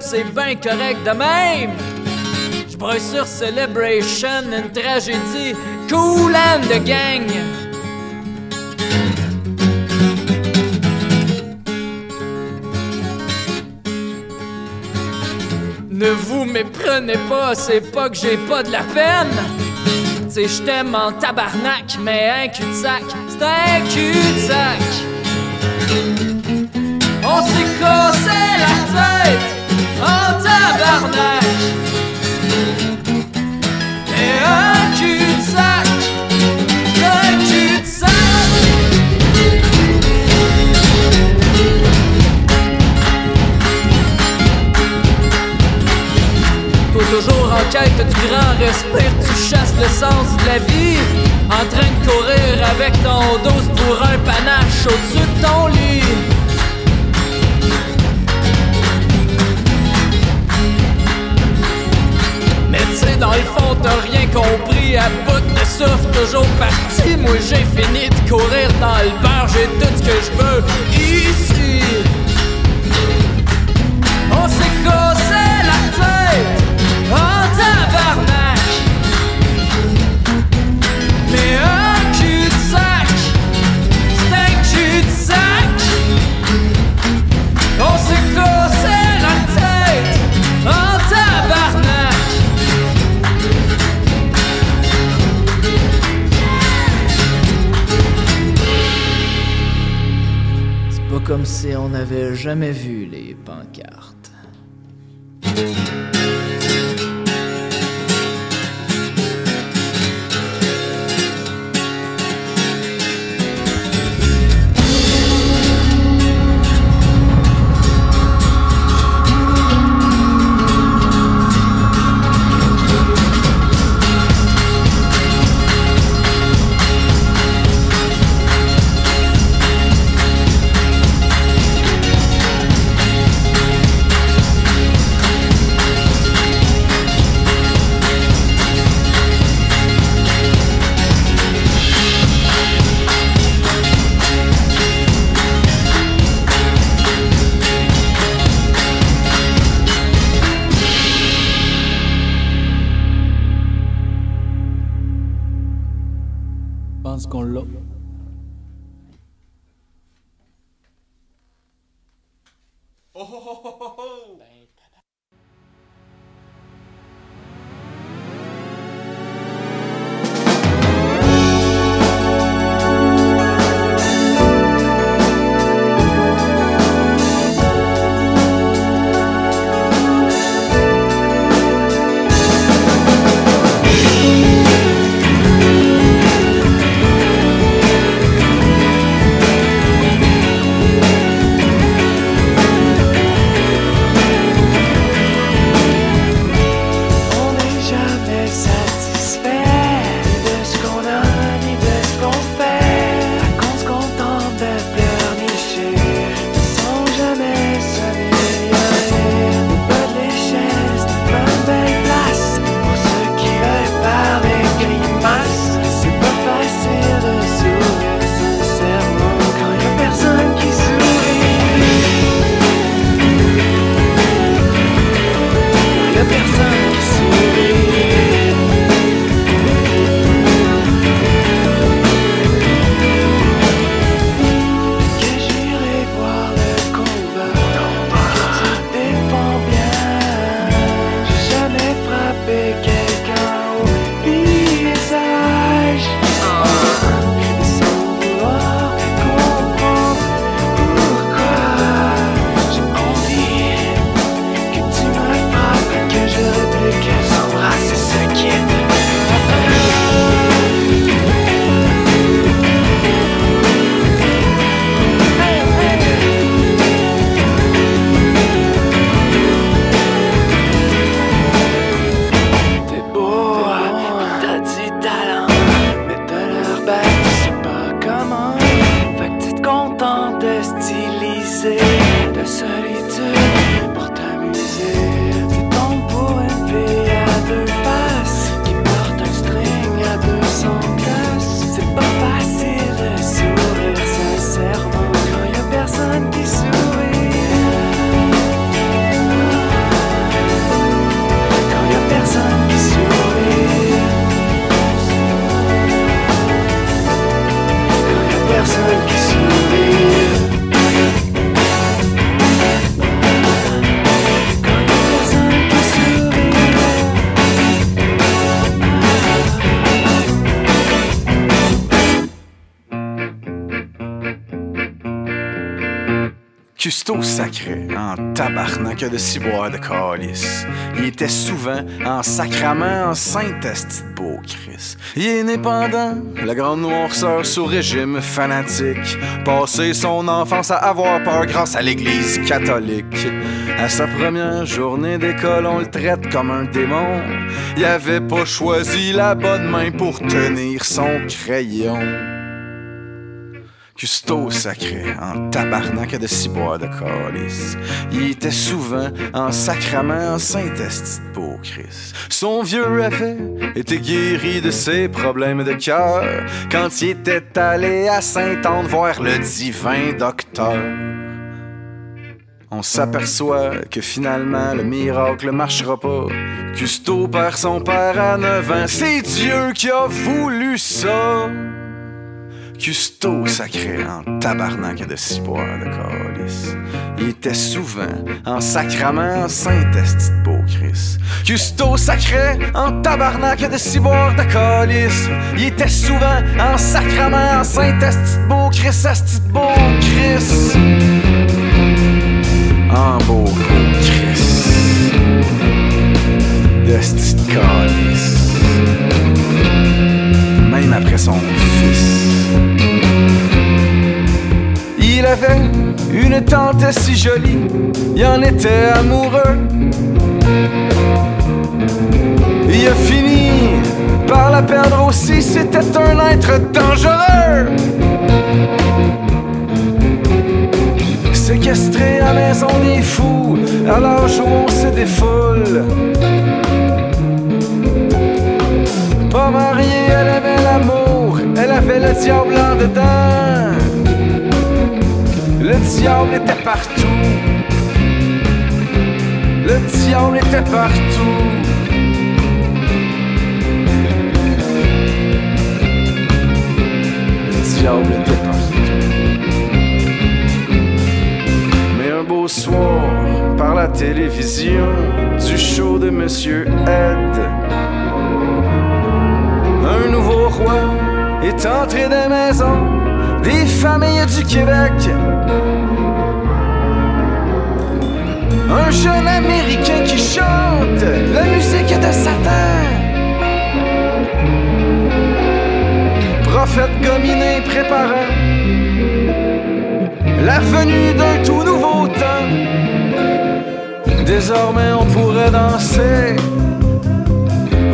c'est bien correct de même. J'brûle sur Celebration, une tragédie, cool and gang. Ne vous méprenez pas, c'est pas que j'ai pas de la peine. T'sais, je t'aime en tabarnak, mais un cul-de-sac, c'est un cul-de-sac. grand respire, tu chasses le sens de la vie. En train de courir avec ton dos pour un panache au-dessus de ton lit. Mais dans le fond, t'as rien compris. À bout de souffle, toujours parti. Moi, j'ai fini de courir dans le beurre, j'ai tout ce que je veux ici. Comme si on n'avait jamais vu Custo sacré, en tabarnak de ciboire de calice. Il était souvent en sacrament, en saint esti de beau Christ. Il est né pendant la grande noirceur sous régime fanatique. Passé son enfance à avoir peur grâce à l'église catholique. À sa première journée d'école, on le traite comme un démon. Il avait pas choisi la bonne main pour tenir son crayon. Custo sacré, en tabarnak de ciboire de calice. Il était souvent en sacrament, en saint-esti beau Christ. Son vieux avait été guéri de ses problèmes de cœur quand il était allé à Saint-Anne voir le divin docteur. On s'aperçoit que finalement le miracle marchera pas. Custo perd son père à 9 ans. C'est Dieu qui a voulu ça. Custo sacré en tabarnak de ciboire de calice. Il était souvent en sacrament en saint-esti de beau Chris. Custo sacré en tabarnak de ciboire de calice. Il était souvent en sacrament en saint-esti de beau Chris, esti de beau Chris. En beau gros Chris. De. Même après son fils. Il avait une tante si jolie, il en était amoureux. Il a fini par la perdre aussi, c'était un être dangereux. Séquestré à maison des fous, à l'âge où on se défoule. Pas mariée, elle avait l'amour, elle avait le diable en dedans. Le diable était partout. Le diable était partout. Le diable était partout. Mais un beau soir, par la télévision, du show de Monsieur Ed, un nouveau roi est entré de la maison des familles du Québec. Un jeune américain qui chante la musique de Satan. Prophète gominé préparant la venue d'un tout nouveau temps. Désormais on pourrait danser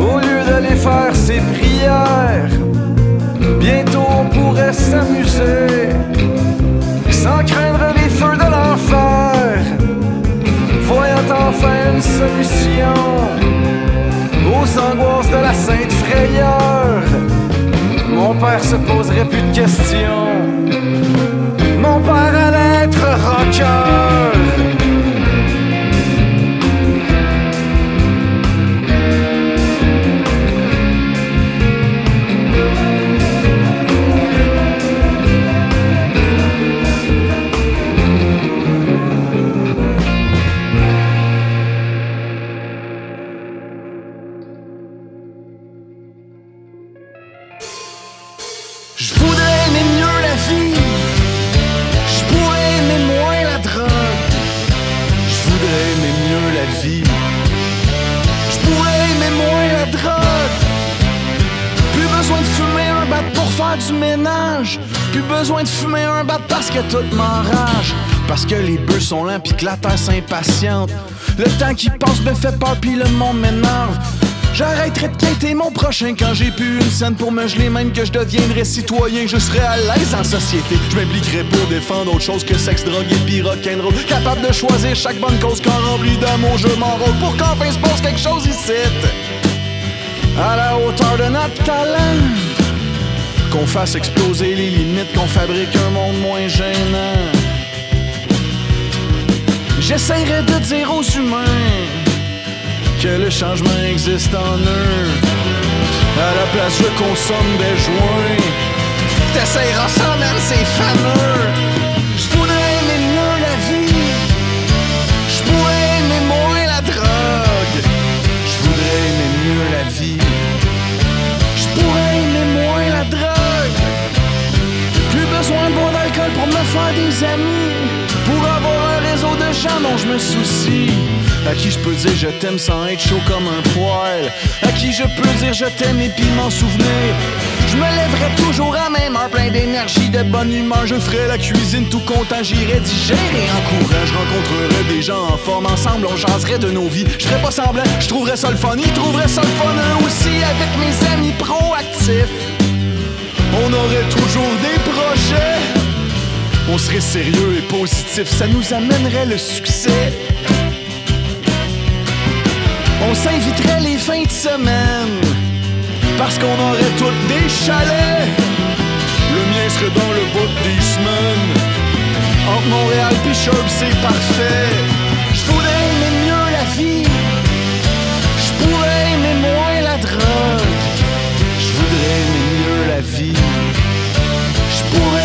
au lieu d'aller faire ses prières. Bientôt on pourrait s'amuser sans craindre les enfin une solution aux angoisses de la sainte frayeur. Mon père se poserait plus de questions. Mon père allait être rocker. Que tout m'enrage. Parce que les bœufs sont lents pis que la terre s'impatiente. Le temps qui passe me fait peur pis le monde m'énerve. J'arrêterai de quitter mon prochain quand j'ai plus une scène pour me geler, même que je deviendrai citoyen, je serai à l'aise en société. Je m'impliquerai pour défendre autre chose que sexe, drogue et pis rock'n'roll. Capable de choisir chaque bonne cause quand rempli d'amour, je m'enrôle pour qu'enfin se passe quelque chose ici. À la hauteur de notre talent. Qu'on fasse exploser les limites, qu'on fabrique un monde moins gênant. J'essaierai de dire aux humains que le changement existe en eux. À la place, je consomme des joints. T'essayeras ça, même, c'est fameux. Amis. Pour avoir un réseau de gens dont je me soucie. À qui je peux dire je t'aime sans être chaud comme un poil. À qui je peux dire je t'aime et puis m'en souvenir. Je me lèverai toujours à même heure, plein d'énergie, de bonne humeur. Je ferai la cuisine tout content, j'irai digérer en courant. Je rencontrerai des gens en forme, ensemble on jaserait de nos vies. Je ferai pas semblant, je trouverais ça le fun, ils trouveraient ça le fun eux aussi avec mes amis proactifs. On aurait toujours des projets. On serait sérieux et positif, ça nous amènerait le succès. On s'inviterait les fins de semaine Parce qu'on aurait toutes des chalets. Le mien serait dans le bout des semaines. Entre Montréal Sherb c'est parfait. Je voudrais aimer mieux la vie. Je pourrais aimer moins la drogue. Je voudrais aimer mieux la vie. Je quand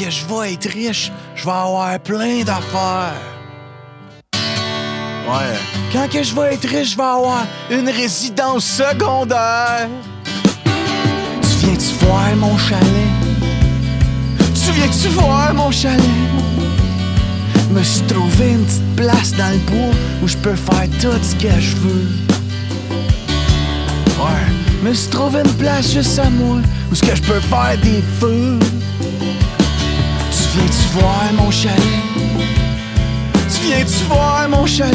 que je vais être riche, je vais avoir plein d'affaires. Ouais, quand que je vais être riche, je vais avoir une résidence secondaire. Tu viens-tu voir mon chalet? Tu viens-tu voir mon chalet? Me suis trouvé une petite place dans le bois où je peux faire tout ce que je veux. Ouais, me suis trouvé une place juste à moi où ce que je peux faire des feux. Voir mon chalet? Tu viens-tu voir mon chalet?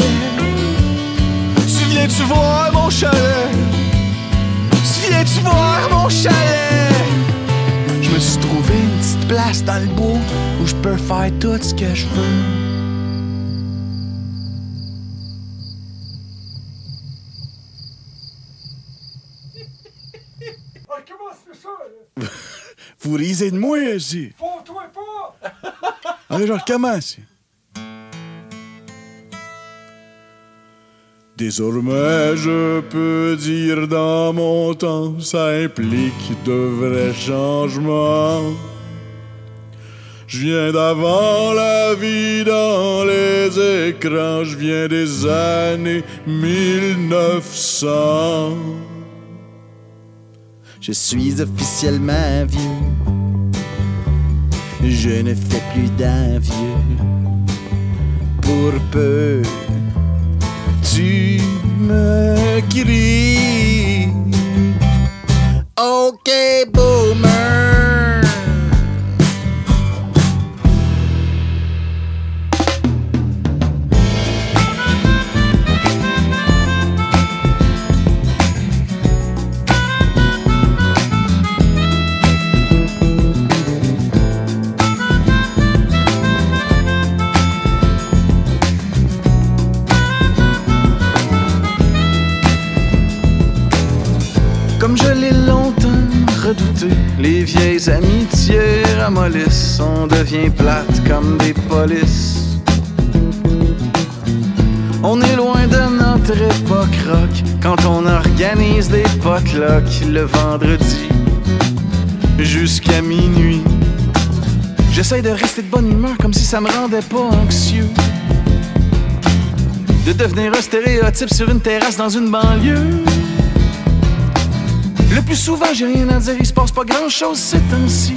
Tu viens-tu voir mon chalet? Tu viens-tu voir mon chalet? Je me suis trouvé une petite place dans le bois où je peux faire tout ce que je veux. Vous risez de moi. Allez, je recommence. Désormais, je peux dire dans mon temps, ça implique de vrais changements. Je viens d'avant la vie dans les écrans, je viens des années 1900. Je suis officiellement vieux. Je ne fais plus d'un vieux. Pour peu, tu me cries. Ok, boomer. Les vieilles amitiés ramollissent, on devient plate comme des polices. On est loin de notre époque rock quand on organise des potlucks le vendredi jusqu'à minuit. J'essaye de rester de bonne humeur comme si ça me rendait pas anxieux. De devenir un stéréotype sur une terrasse dans une banlieue. Le plus souvent, j'ai rien à dire, il se passe pas grand chose ces temps-ci.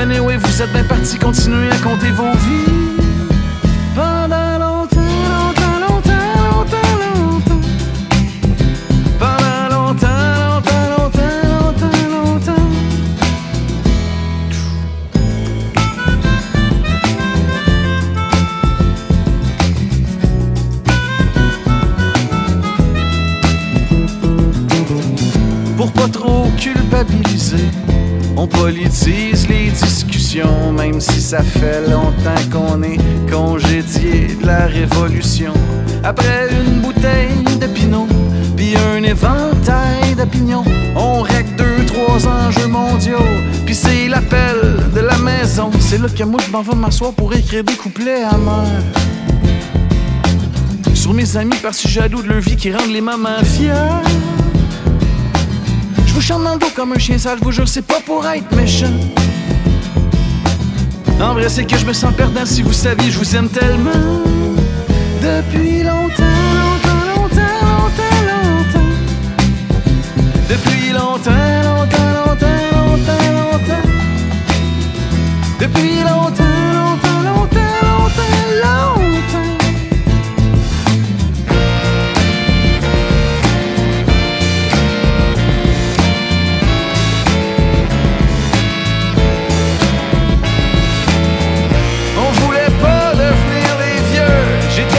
Anyway, vous êtes bien partis, continuez à compter vos vies. On politise les discussions, même si ça fait longtemps qu'on est congédié de la révolution. Après une bouteille de pinot, puis un éventail d'opinions, on règle deux, trois enjeux mondiaux, puis c'est l'appel de la maison. C'est là que moi je m'en vais m'asseoir pour écrire des couplets amers. Sur mes amis parce que jaloux de leur vie qui rendent les mamans fières vous chante dans le dos comme un chien sale, je vous jure, c'est pas pour être méchant. En vrai, c'est que je me sens perdant si vous saviez, je vous aime tellement. Depuis longtemps, longtemps, longtemps, longtemps, longtemps. Depuis longtemps, longtemps, longtemps, longtemps, longtemps. Depuis longtemps, longtemps, longtemps, longtemps, longtemps.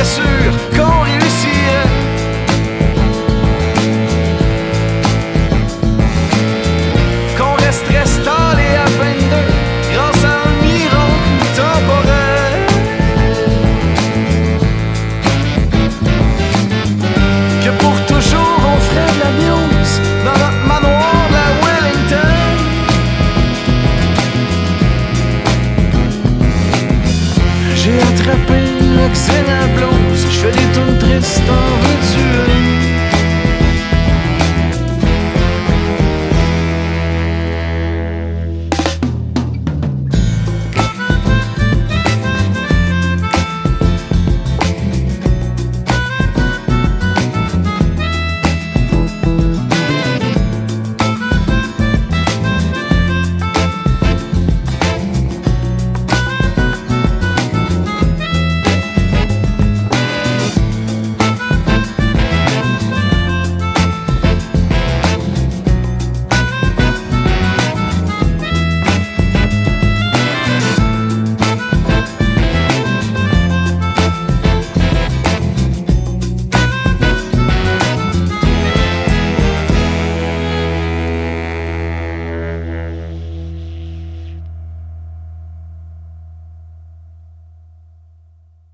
sûr. c'est la blouse, je fais des tunes tristes, en veux-tu hein?